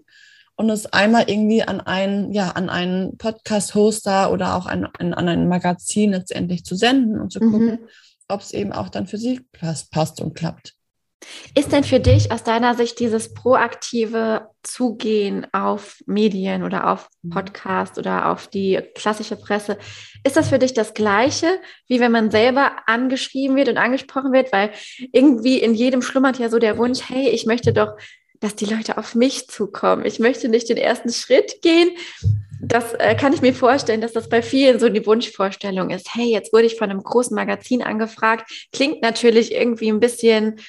und es einmal irgendwie an einen, ja, an einen Podcast-Hoster oder auch an, an, an ein Magazin letztendlich zu senden und zu gucken, mhm. ob es eben auch dann für sie passt und klappt. Ist denn für dich aus deiner Sicht dieses proaktive Zugehen auf Medien oder auf mhm. Podcast oder auf die klassische Presse, ist das für dich das Gleiche, wie wenn man selber angeschrieben wird und angesprochen wird? Weil irgendwie in jedem schlummert ja so der Wunsch, hey, ich möchte doch, dass die Leute auf mich zukommen. Ich möchte nicht den ersten Schritt gehen. Das äh, kann ich mir vorstellen, dass das bei vielen so die Wunschvorstellung ist. Hey, jetzt wurde ich von einem großen Magazin angefragt. Klingt natürlich irgendwie ein bisschen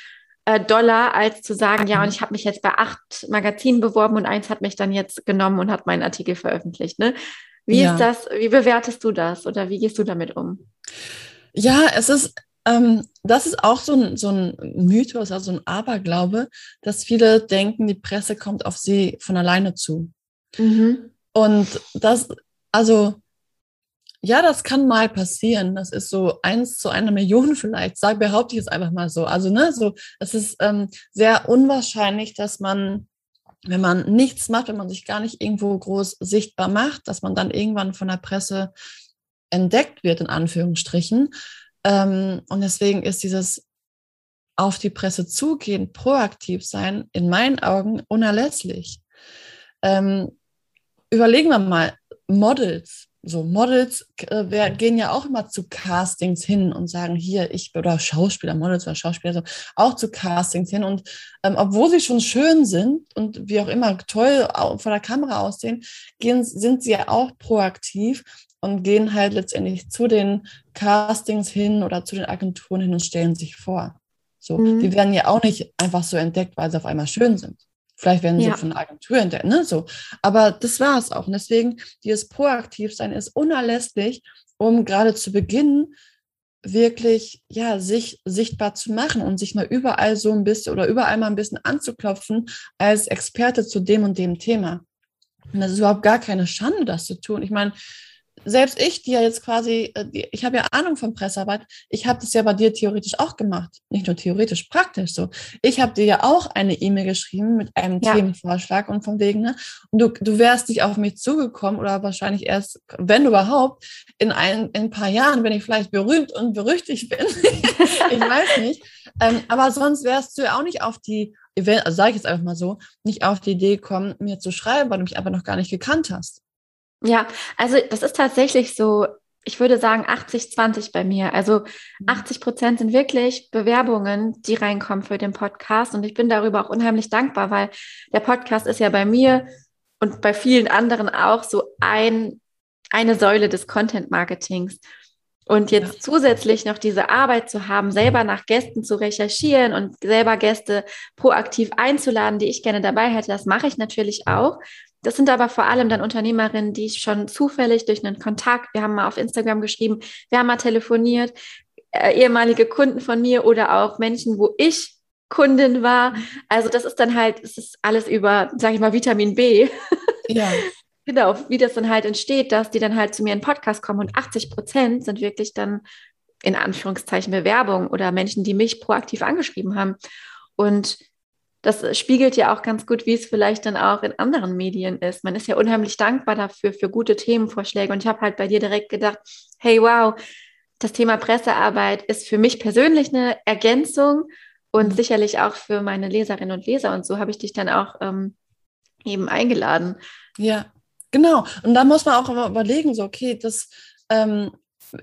äh, Dollar, als zu sagen, ja, und ich habe mich jetzt bei acht Magazinen beworben und eins hat mich dann jetzt genommen und hat meinen Artikel veröffentlicht. Ne? Wie ja. ist das, wie bewertest du das oder wie gehst du damit um? Ja, es ist, ähm, das ist auch so ein, so ein Mythos, also ein Aberglaube, dass viele denken, die Presse kommt auf sie von alleine zu. Mhm. Und das, also ja, das kann mal passieren. Das ist so eins zu einer Million vielleicht. Sag, behaupte ich es einfach mal so. Also, ne, so, es ist ähm, sehr unwahrscheinlich, dass man wenn man nichts macht, wenn man sich gar nicht irgendwo groß sichtbar macht, dass man dann irgendwann von der Presse entdeckt wird, in Anführungsstrichen. Ähm, und deswegen ist dieses auf die Presse zugehen, proaktiv sein, in meinen Augen unerlässlich. Ähm, überlegen wir mal, Models, so Models äh, gehen ja auch immer zu Castings hin und sagen, hier, ich, oder Schauspieler, Models oder Schauspieler, so, auch zu Castings hin. Und ähm, obwohl sie schon schön sind und wie auch immer toll vor der Kamera aussehen, gehen, sind sie ja auch proaktiv und gehen halt letztendlich zu den Castings hin oder zu den Agenturen hin und stellen sich vor. So, mhm. die werden ja auch nicht einfach so entdeckt, weil sie auf einmal schön sind. Vielleicht werden sie ja. von einer Agentur entdeckt, ne? So. Aber das war es auch. Und deswegen, dieses Proaktivsein ist unerlässlich, um gerade zu Beginn wirklich, ja, sich sichtbar zu machen und sich mal überall so ein bisschen oder überall mal ein bisschen anzuklopfen als Experte zu dem und dem Thema. Und das ist überhaupt gar keine Schande, das zu tun. Ich meine, selbst ich, die ja jetzt quasi, äh, ich habe ja Ahnung von Pressearbeit, ich habe das ja bei dir theoretisch auch gemacht. Nicht nur theoretisch, praktisch so. Ich habe dir ja auch eine E-Mail geschrieben mit einem ja. Themenvorschlag und von wegen, ne? Und du, du wärst nicht auf mich zugekommen oder wahrscheinlich erst, wenn überhaupt, in ein, in ein paar Jahren, wenn ich vielleicht berühmt und berüchtigt bin. ich weiß nicht. Ähm, aber sonst wärst du ja auch nicht auf die, also sage ich jetzt einfach mal so, nicht auf die Idee gekommen, mir zu schreiben, weil du mich einfach noch gar nicht gekannt hast. Ja, also das ist tatsächlich so, ich würde sagen 80, 20 bei mir. Also 80 mhm. Prozent sind wirklich Bewerbungen, die reinkommen für den Podcast. Und ich bin darüber auch unheimlich dankbar, weil der Podcast ist ja bei mir und bei vielen anderen auch so ein, eine Säule des Content Marketings. Und jetzt zusätzlich noch diese Arbeit zu haben, selber nach Gästen zu recherchieren und selber Gäste proaktiv einzuladen, die ich gerne dabei hätte, das mache ich natürlich auch. Das sind aber vor allem dann Unternehmerinnen, die ich schon zufällig durch einen Kontakt, wir haben mal auf Instagram geschrieben, wir haben mal telefoniert, äh, ehemalige Kunden von mir oder auch Menschen, wo ich Kundin war. Also das ist dann halt, es ist alles über, sage ich mal, Vitamin B. Ja. genau, wie das dann halt entsteht, dass die dann halt zu mir in Podcast kommen und 80 Prozent sind wirklich dann in Anführungszeichen Bewerbung oder Menschen, die mich proaktiv angeschrieben haben. Und das spiegelt ja auch ganz gut, wie es vielleicht dann auch in anderen Medien ist. Man ist ja unheimlich dankbar dafür, für gute Themenvorschläge. Und ich habe halt bei dir direkt gedacht, hey, wow, das Thema Pressearbeit ist für mich persönlich eine Ergänzung und mhm. sicherlich auch für meine Leserinnen und Leser. Und so habe ich dich dann auch ähm, eben eingeladen. Ja, genau. Und da muss man auch überlegen, so, okay, das, ähm,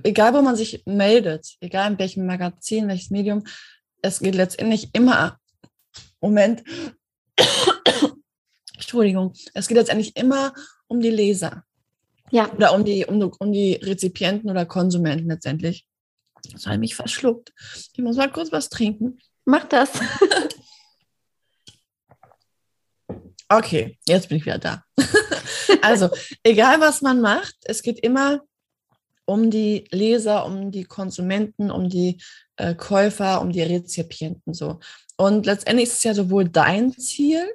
egal wo man sich meldet, egal in welchem Magazin, welches Medium, es geht letztendlich immer Moment. Entschuldigung. Es geht letztendlich immer um die Leser. Ja. Oder um die, um, um die Rezipienten oder Konsumenten letztendlich. Das habe mich verschluckt. Ich muss mal kurz was trinken. Mach das. okay, jetzt bin ich wieder da. also, egal was man macht, es geht immer um die Leser, um die Konsumenten, um die äh, Käufer, um die Rezipienten so. Und letztendlich ist es ja sowohl dein Ziel,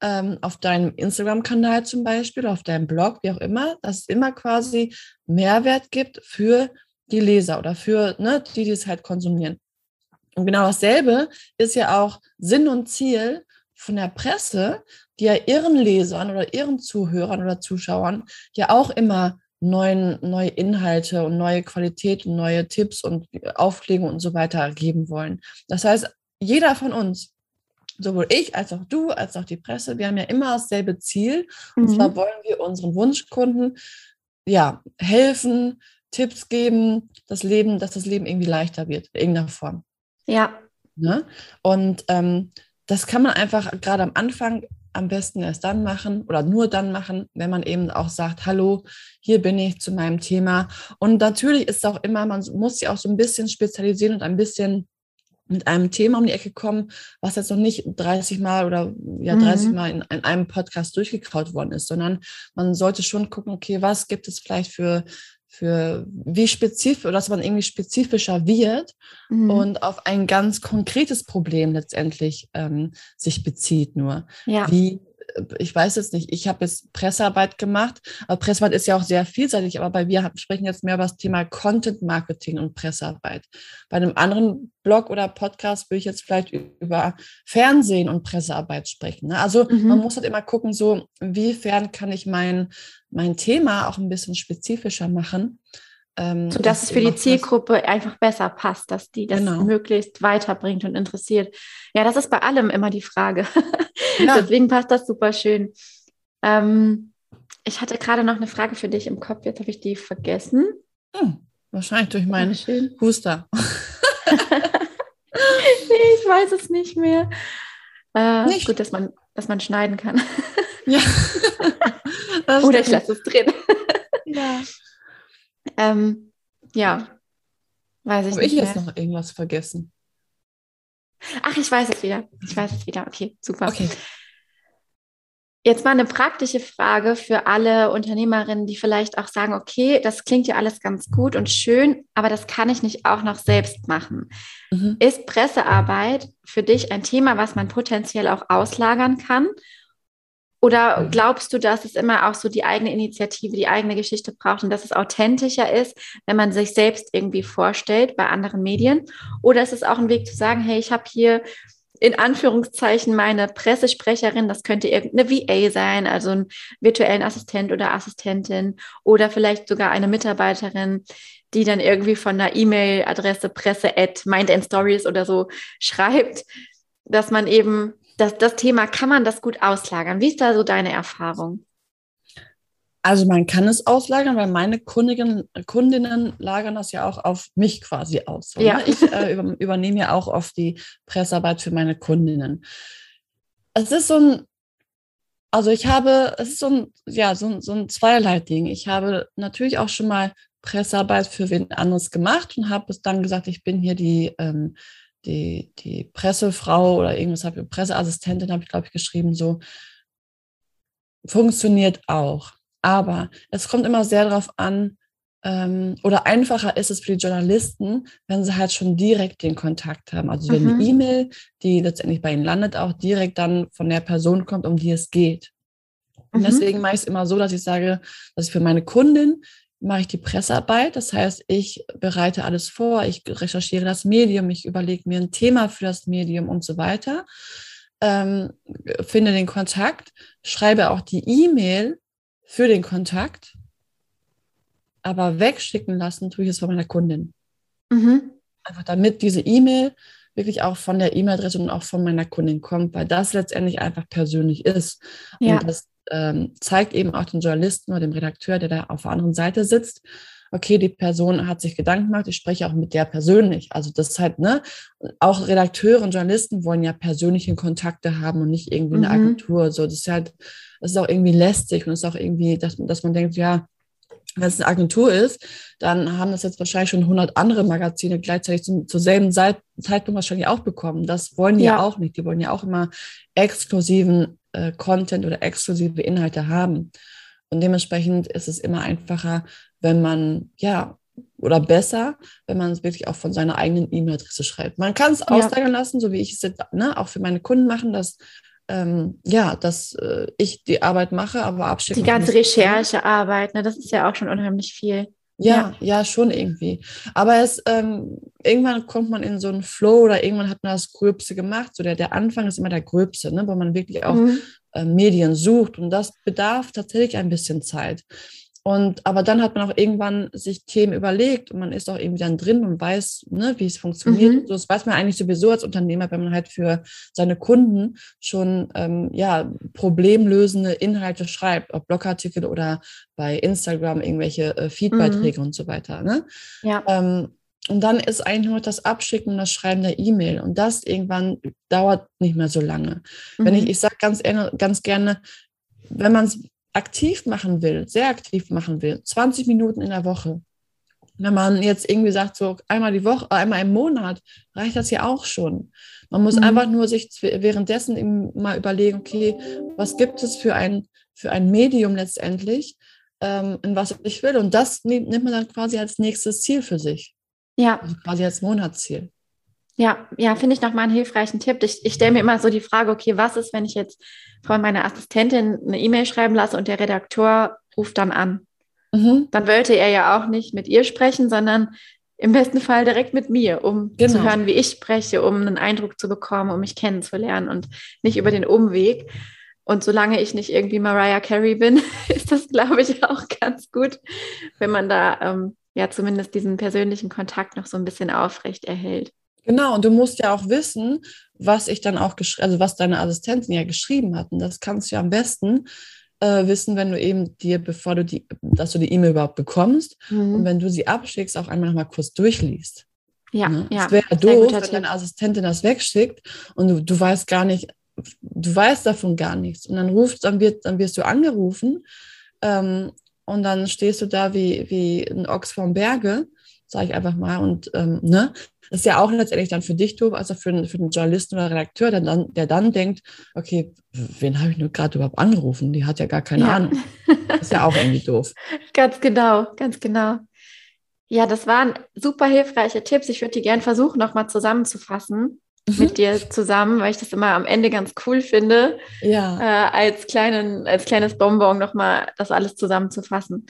ähm, auf deinem Instagram-Kanal zum Beispiel, auf deinem Blog, wie auch immer, dass es immer quasi Mehrwert gibt für die Leser oder für ne, die, die es halt konsumieren. Und genau dasselbe ist ja auch Sinn und Ziel von der Presse, die ja ihren Lesern oder ihren Zuhörern oder Zuschauern ja auch immer neuen, neue Inhalte und neue Qualität und neue Tipps und Aufklärungen und so weiter geben wollen. Das heißt, jeder von uns, sowohl ich als auch du, als auch die Presse, wir haben ja immer dasselbe Ziel. Mhm. Und zwar wollen wir unseren Wunschkunden ja, helfen, Tipps geben, das Leben, dass das Leben irgendwie leichter wird, in irgendeiner Form. Ja. Ne? Und ähm, das kann man einfach gerade am Anfang am besten erst dann machen oder nur dann machen, wenn man eben auch sagt, hallo, hier bin ich zu meinem Thema. Und natürlich ist es auch immer, man muss sich auch so ein bisschen spezialisieren und ein bisschen mit einem Thema um die Ecke kommen, was jetzt noch nicht 30 Mal oder ja 30 mhm. Mal in, in, einem Podcast durchgekaut worden ist, sondern man sollte schon gucken, okay, was gibt es vielleicht für für wie spezifisch, dass man irgendwie spezifischer wird mhm. und auf ein ganz konkretes Problem letztendlich ähm, sich bezieht nur. Ja. Wie ich weiß jetzt nicht, ich habe jetzt Pressearbeit gemacht, aber Pressearbeit ist ja auch sehr vielseitig, aber bei wir sprechen jetzt mehr über das Thema Content Marketing und Pressearbeit. Bei einem anderen Blog oder Podcast würde ich jetzt vielleicht über Fernsehen und Pressearbeit sprechen. Ne? Also mhm. man muss halt immer gucken, so inwiefern kann ich mein, mein Thema auch ein bisschen spezifischer machen. Ähm, so dass es für die Zielgruppe einfach besser passt, dass die das genau. möglichst weiterbringt und interessiert. Ja, das ist bei allem immer die Frage. Ja. Deswegen passt das super schön. Ähm, ich hatte gerade noch eine Frage für dich im Kopf, jetzt habe ich die vergessen. Hm, wahrscheinlich durch meinen Huster. nee, ich weiß es nicht mehr. Äh, nicht. Gut, dass man, dass man schneiden kann. ja. Oder ich lasse es drin. ja. Ähm, ja, weiß ich Habe ich jetzt noch irgendwas vergessen? Ach, ich weiß es wieder. Ich weiß es wieder. Okay, super. Okay. Jetzt mal eine praktische Frage für alle Unternehmerinnen, die vielleicht auch sagen, okay, das klingt ja alles ganz gut und schön, aber das kann ich nicht auch noch selbst machen. Mhm. Ist Pressearbeit für dich ein Thema, was man potenziell auch auslagern kann? Oder glaubst du, dass es immer auch so die eigene Initiative, die eigene Geschichte braucht und dass es authentischer ist, wenn man sich selbst irgendwie vorstellt bei anderen Medien? Oder ist es auch ein Weg zu sagen, hey, ich habe hier in Anführungszeichen meine Pressesprecherin, das könnte irgendeine VA sein, also einen virtuellen Assistent oder Assistentin oder vielleicht sogar eine Mitarbeiterin, die dann irgendwie von einer E-Mail-Adresse presse at mind and stories oder so schreibt, dass man eben das, das Thema, kann man das gut auslagern? Wie ist da so deine Erfahrung? Also man kann es auslagern, weil meine Kundinnen, Kundinnen lagern das ja auch auf mich quasi aus. Ja. Ne? Ich äh, über, übernehme ja auch oft die Pressearbeit für meine Kundinnen. Es ist so ein, also ich habe, es ist so ein, ja, so ein, so ein zweierlei Ding. Ich habe natürlich auch schon mal Pressearbeit für wen anderes gemacht und habe es dann gesagt, ich bin hier die ähm, die, die Pressefrau oder irgendwas habe ich, Presseassistentin habe ich, glaube ich, geschrieben, so funktioniert auch. Aber es kommt immer sehr darauf an, ähm, oder einfacher ist es für die Journalisten, wenn sie halt schon direkt den Kontakt haben. Also wenn mhm. eine E-Mail, die letztendlich bei ihnen landet, auch direkt dann von der Person kommt, um die es geht. Und mhm. deswegen mache ich es immer so, dass ich sage, dass ich für meine Kundin mache ich die Pressearbeit. Das heißt, ich bereite alles vor, ich recherchiere das Medium, ich überlege mir ein Thema für das Medium und so weiter, ähm, finde den Kontakt, schreibe auch die E-Mail für den Kontakt, aber wegschicken lassen tue ich es von meiner Kundin. Mhm. Einfach damit diese E-Mail wirklich auch von der E-Mail-Adresse und auch von meiner Kundin kommt, weil das letztendlich einfach persönlich ist. Ja. Und das ähm, zeigt eben auch den Journalisten oder dem Redakteur, der da auf der anderen Seite sitzt, okay, die Person hat sich Gedanken gemacht, ich spreche auch mit der persönlich. Also das ist halt, ne, auch Redakteure und Journalisten wollen ja persönliche Kontakte haben und nicht irgendwie eine mhm. Agentur. So, das ist halt, das ist auch irgendwie lästig und es ist auch irgendwie, dass, dass man denkt, ja, wenn es eine Agentur ist, dann haben das jetzt wahrscheinlich schon 100 andere Magazine gleichzeitig zum, zur selben Zeitpunkt wahrscheinlich auch bekommen. Das wollen die ja. ja auch nicht. Die wollen ja auch immer exklusiven äh, Content oder exklusive Inhalte haben. Und dementsprechend ist es immer einfacher, wenn man, ja, oder besser, wenn man es wirklich auch von seiner eigenen E-Mail-Adresse schreibt. Man kann es ja. auslagern lassen, so wie ich es jetzt, ne, auch für meine Kunden machen, dass ähm, ja, dass äh, ich die Arbeit mache, aber abschicken. Die ganze Recherchearbeit, ne, das ist ja auch schon unheimlich viel. Ja, ja, ja, schon irgendwie. Aber es, ähm, irgendwann kommt man in so einen Flow oder irgendwann hat man das Gröbste gemacht. So der, der Anfang ist immer der Gröbste, ne, wo man wirklich auch mhm. äh, Medien sucht. Und das bedarf tatsächlich ein bisschen Zeit. Und aber dann hat man auch irgendwann sich Themen überlegt und man ist auch irgendwie dann drin und weiß, ne, wie es funktioniert. Mhm. So, das weiß man eigentlich sowieso als Unternehmer, wenn man halt für seine Kunden schon ähm, ja problemlösende Inhalte schreibt, ob Blogartikel oder bei Instagram irgendwelche äh, Feedbeiträge mhm. und so weiter. Ne? Ja. Ähm, und dann ist eigentlich nur das Abschicken und das Schreiben der E-Mail. Und das irgendwann dauert nicht mehr so lange. Mhm. Wenn ich, mhm. ich sage ganz, ganz gerne, wenn man es aktiv machen will, sehr aktiv machen will, 20 Minuten in der Woche, wenn man jetzt irgendwie sagt, so einmal die Woche, einmal im Monat, reicht das ja auch schon. Man muss mhm. einfach nur sich währenddessen mal überlegen, okay, was gibt es für ein, für ein Medium letztendlich, ähm, in was ich will. Und das nimmt man dann quasi als nächstes Ziel für sich. Ja. Also quasi als Monatsziel. Ja, ja, finde ich nochmal einen hilfreichen Tipp. Ich, ich stelle mir immer so die Frage, okay, was ist, wenn ich jetzt von meiner Assistentin eine E-Mail schreiben lasse und der Redakteur ruft dann an? Mhm. Dann wollte er ja auch nicht mit ihr sprechen, sondern im besten Fall direkt mit mir, um genau. zu hören, wie ich spreche, um einen Eindruck zu bekommen, um mich kennenzulernen und nicht über den Umweg. Und solange ich nicht irgendwie Mariah Carey bin, ist das, glaube ich, auch ganz gut, wenn man da ähm, ja zumindest diesen persönlichen Kontakt noch so ein bisschen aufrecht erhält. Genau, und du musst ja auch wissen, was ich dann auch geschrieben, also was deine Assistentin ja geschrieben hat. Und das kannst du ja am besten äh, wissen, wenn du eben dir, bevor du die, dass du die E-Mail überhaupt bekommst mhm. und wenn du sie abschickst, auch einmal noch mal kurz durchliest. Ja, ne? ja. Es wäre ja doof, wenn deine Assistentin das wegschickt und du, du weißt gar nicht, du weißt davon gar nichts. Und dann ruft, dann wird, dann wirst du angerufen ähm, und dann stehst du da wie, wie ein Ochs vom Berge, sage ich einfach mal. Und ähm, ne, das ist ja auch letztendlich dann für dich doof, also für, für den Journalisten oder Redakteur, der dann, der dann denkt, okay, wen habe ich nur gerade überhaupt angerufen? Die hat ja gar keine ja. Ahnung. Das ist ja auch irgendwie doof. ganz genau, ganz genau. Ja, das waren super hilfreiche Tipps. Ich würde die gerne versuchen, nochmal zusammenzufassen mhm. mit dir zusammen, weil ich das immer am Ende ganz cool finde, ja. äh, als, kleinen, als kleines Bonbon nochmal das alles zusammenzufassen.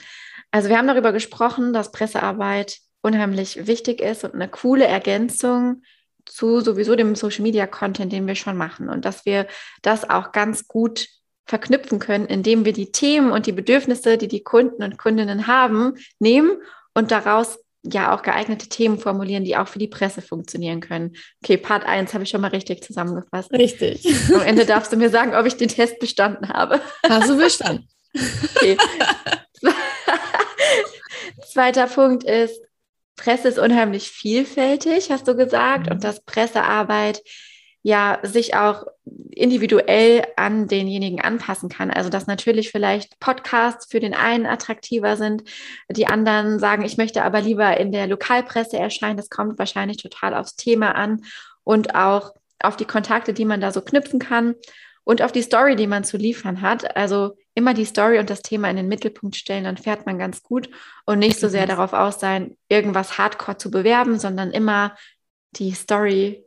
Also wir haben darüber gesprochen, dass Pressearbeit unheimlich wichtig ist und eine coole Ergänzung zu sowieso dem Social Media Content, den wir schon machen und dass wir das auch ganz gut verknüpfen können, indem wir die Themen und die Bedürfnisse, die die Kunden und Kundinnen haben, nehmen und daraus ja auch geeignete Themen formulieren, die auch für die Presse funktionieren können. Okay, Part 1 habe ich schon mal richtig zusammengefasst. Richtig. Am Ende darfst du mir sagen, ob ich den Test bestanden habe. Hast du bestanden. Okay. Zweiter Punkt ist, Presse ist unheimlich vielfältig, hast du gesagt, und mhm. dass Pressearbeit ja sich auch individuell an denjenigen anpassen kann. Also dass natürlich vielleicht Podcasts für den einen attraktiver sind, die anderen sagen, ich möchte aber lieber in der Lokalpresse erscheinen. Das kommt wahrscheinlich total aufs Thema an und auch auf die Kontakte, die man da so knüpfen kann und auf die Story, die man zu liefern hat. Also immer die Story und das Thema in den Mittelpunkt stellen, dann fährt man ganz gut und nicht so sehr darauf aus sein, irgendwas hardcore zu bewerben, sondern immer die Story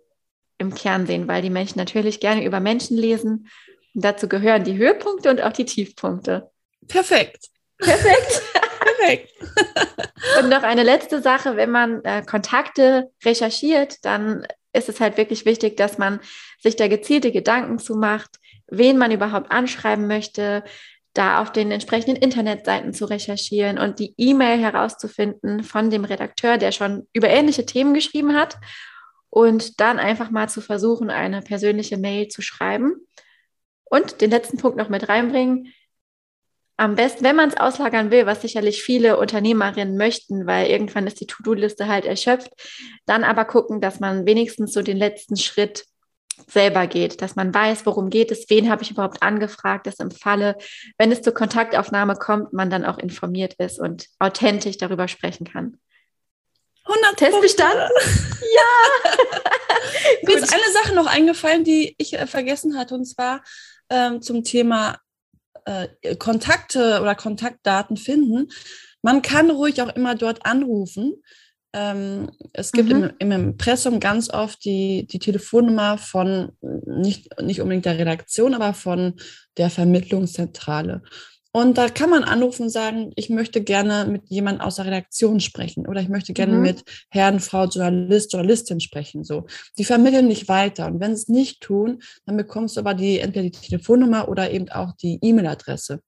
im Kern sehen, weil die Menschen natürlich gerne über Menschen lesen. Und dazu gehören die Höhepunkte und auch die Tiefpunkte. Perfekt. Perfekt. Perfekt. und noch eine letzte Sache, wenn man äh, Kontakte recherchiert, dann ist es halt wirklich wichtig, dass man sich da gezielte Gedanken zu macht, wen man überhaupt anschreiben möchte, da auf den entsprechenden Internetseiten zu recherchieren und die E-Mail herauszufinden von dem Redakteur, der schon über ähnliche Themen geschrieben hat und dann einfach mal zu versuchen, eine persönliche Mail zu schreiben. Und den letzten Punkt noch mit reinbringen. Am besten, wenn man es auslagern will, was sicherlich viele Unternehmerinnen möchten, weil irgendwann ist die To-Do-Liste halt erschöpft, dann aber gucken, dass man wenigstens so den letzten Schritt selber geht, dass man weiß, worum geht es, wen habe ich überhaupt angefragt, dass im Falle, wenn es zur Kontaktaufnahme kommt, man dann auch informiert ist und authentisch darüber sprechen kann. 100 Test bestanden? ja! Mir ist eine Sache noch eingefallen, die ich äh, vergessen hatte, und zwar ähm, zum Thema äh, Kontakte oder Kontaktdaten finden. Man kann ruhig auch immer dort anrufen. Ähm, es gibt mhm. im, im, Impressum ganz oft die, die Telefonnummer von nicht, nicht unbedingt der Redaktion, aber von der Vermittlungszentrale. Und da kann man anrufen und sagen, ich möchte gerne mit jemand aus der Redaktion sprechen oder ich möchte gerne mhm. mit Herrn, Frau Journalist, Journalistin sprechen. So, die vermitteln nicht weiter. Und wenn sie es nicht tun, dann bekommst du aber die entweder die Telefonnummer oder eben auch die E-Mail-Adresse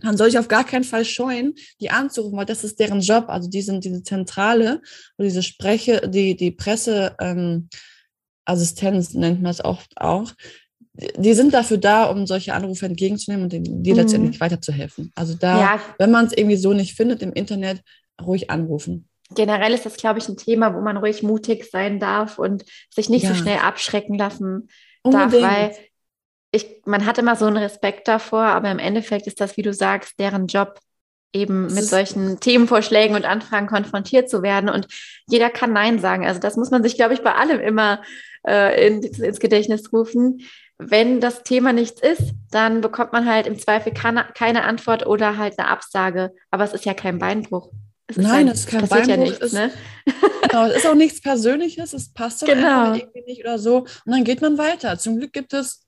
dann soll ich auf gar keinen Fall scheuen, die anzurufen, weil das ist deren Job. Also die sind diese Zentrale oder diese Spreche, die, die Presseassistenz ähm, nennt man es auch, auch. Die sind dafür da, um solche Anrufe entgegenzunehmen und dir mhm. letztendlich weiterzuhelfen. Also da, ja. wenn man es irgendwie so nicht findet im Internet, ruhig anrufen. Generell ist das, glaube ich, ein Thema, wo man ruhig mutig sein darf und sich nicht ja. so schnell abschrecken lassen Unbedingt. darf, weil ich, man hat immer so einen Respekt davor, aber im Endeffekt ist das, wie du sagst, deren Job, eben mit solchen Themenvorschlägen und Anfragen konfrontiert zu werden. Und jeder kann Nein sagen. Also das muss man sich, glaube ich, bei allem immer äh, in, ins Gedächtnis rufen. Wenn das Thema nichts ist, dann bekommt man halt im Zweifel keine, keine Antwort oder halt eine Absage. Aber es ist ja kein Beinbruch. Nein, es ist kein Beinbruch. Ja nichts, ist, ne? genau, es ist auch nichts Persönliches, es passt dann Genau. irgendwie nicht oder so. Und dann geht man weiter. Zum Glück gibt es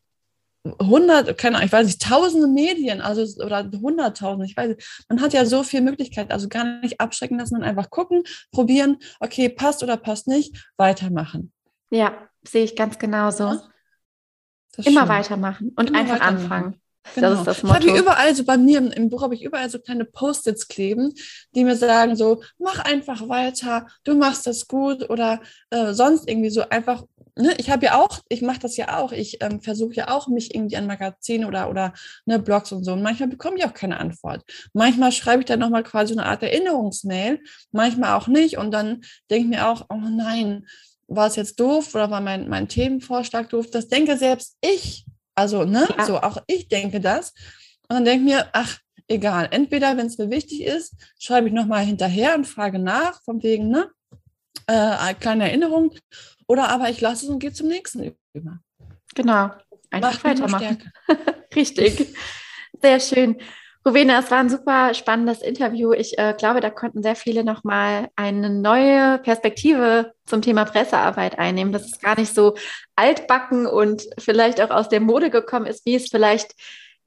hundert, keine Ahnung, ich weiß nicht, tausende Medien, also oder hunderttausende, ich weiß nicht. Man hat ja so viel Möglichkeit, also gar nicht abschrecken lassen und einfach gucken, probieren, okay, passt oder passt nicht, weitermachen. Ja, sehe ich ganz genauso. Ja, Immer schön. weitermachen und Immer einfach weitermachen. anfangen. Genau. Das ist das Ich habe Motto. überall so bei mir im, Buch habe ich überall so kleine Post-its kleben, die mir sagen so, mach einfach weiter, du machst das gut oder äh, sonst irgendwie so einfach. Ne? Ich habe ja auch, ich mache das ja auch, ich ähm, versuche ja auch mich irgendwie an Magazinen oder oder ne, Blogs und so. Und manchmal bekomme ich auch keine Antwort. Manchmal schreibe ich dann nochmal quasi eine Art Erinnerungsmail, manchmal auch nicht. Und dann denke ich mir auch, oh nein, war es jetzt doof oder war mein, mein Themenvorschlag doof? Das denke selbst ich. Also, ne, Ja. so auch ich denke das. Und dann denke ich mir, ach, egal. Entweder, wenn es mir wichtig ist, schreibe ich nochmal hinterher und frage nach, von wegen, ne, äh, eine kleine Erinnerung. Oder aber ich lasse es und gehe zum nächsten über. Genau. Einfach Macht weitermachen. Richtig. Sehr schön. Rowena, es war ein super spannendes Interview. Ich äh, glaube, da konnten sehr viele nochmal eine neue Perspektive zum Thema Pressearbeit einnehmen, dass es gar nicht so altbacken und vielleicht auch aus der Mode gekommen ist, wie es vielleicht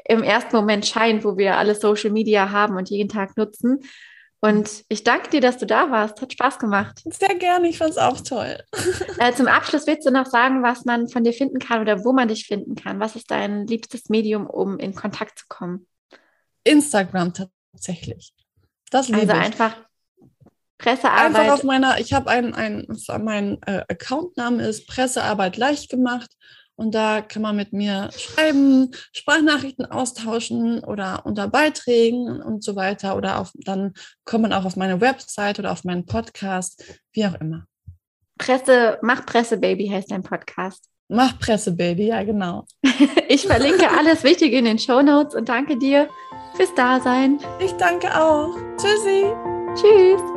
im ersten Moment scheint, wo wir alle Social Media haben und jeden Tag nutzen. Und ich danke dir, dass du da warst. Hat Spaß gemacht. Sehr gerne, ich fand es auch toll. Äh, zum Abschluss willst du noch sagen, was man von dir finden kann oder wo man dich finden kann? Was ist dein liebstes Medium, um in Kontakt zu kommen? Instagram tatsächlich. Das liebe Also ich. einfach Einfach Pressearbeit. auf meiner, ich habe einen, ein, mein äh, Accountname ist Pressearbeit leicht gemacht und da kann man mit mir schreiben, Sprachnachrichten austauschen oder unter Beiträgen und so weiter oder auf, dann kommt man auch auf meine Website oder auf meinen Podcast, wie auch immer. Presse, mach Presse, Baby heißt dein Podcast. Mach Presse, Baby, ja genau. Ich verlinke alles Wichtige in den Show Notes und danke dir fürs Dasein. Ich danke auch. Tschüssi. Tschüss.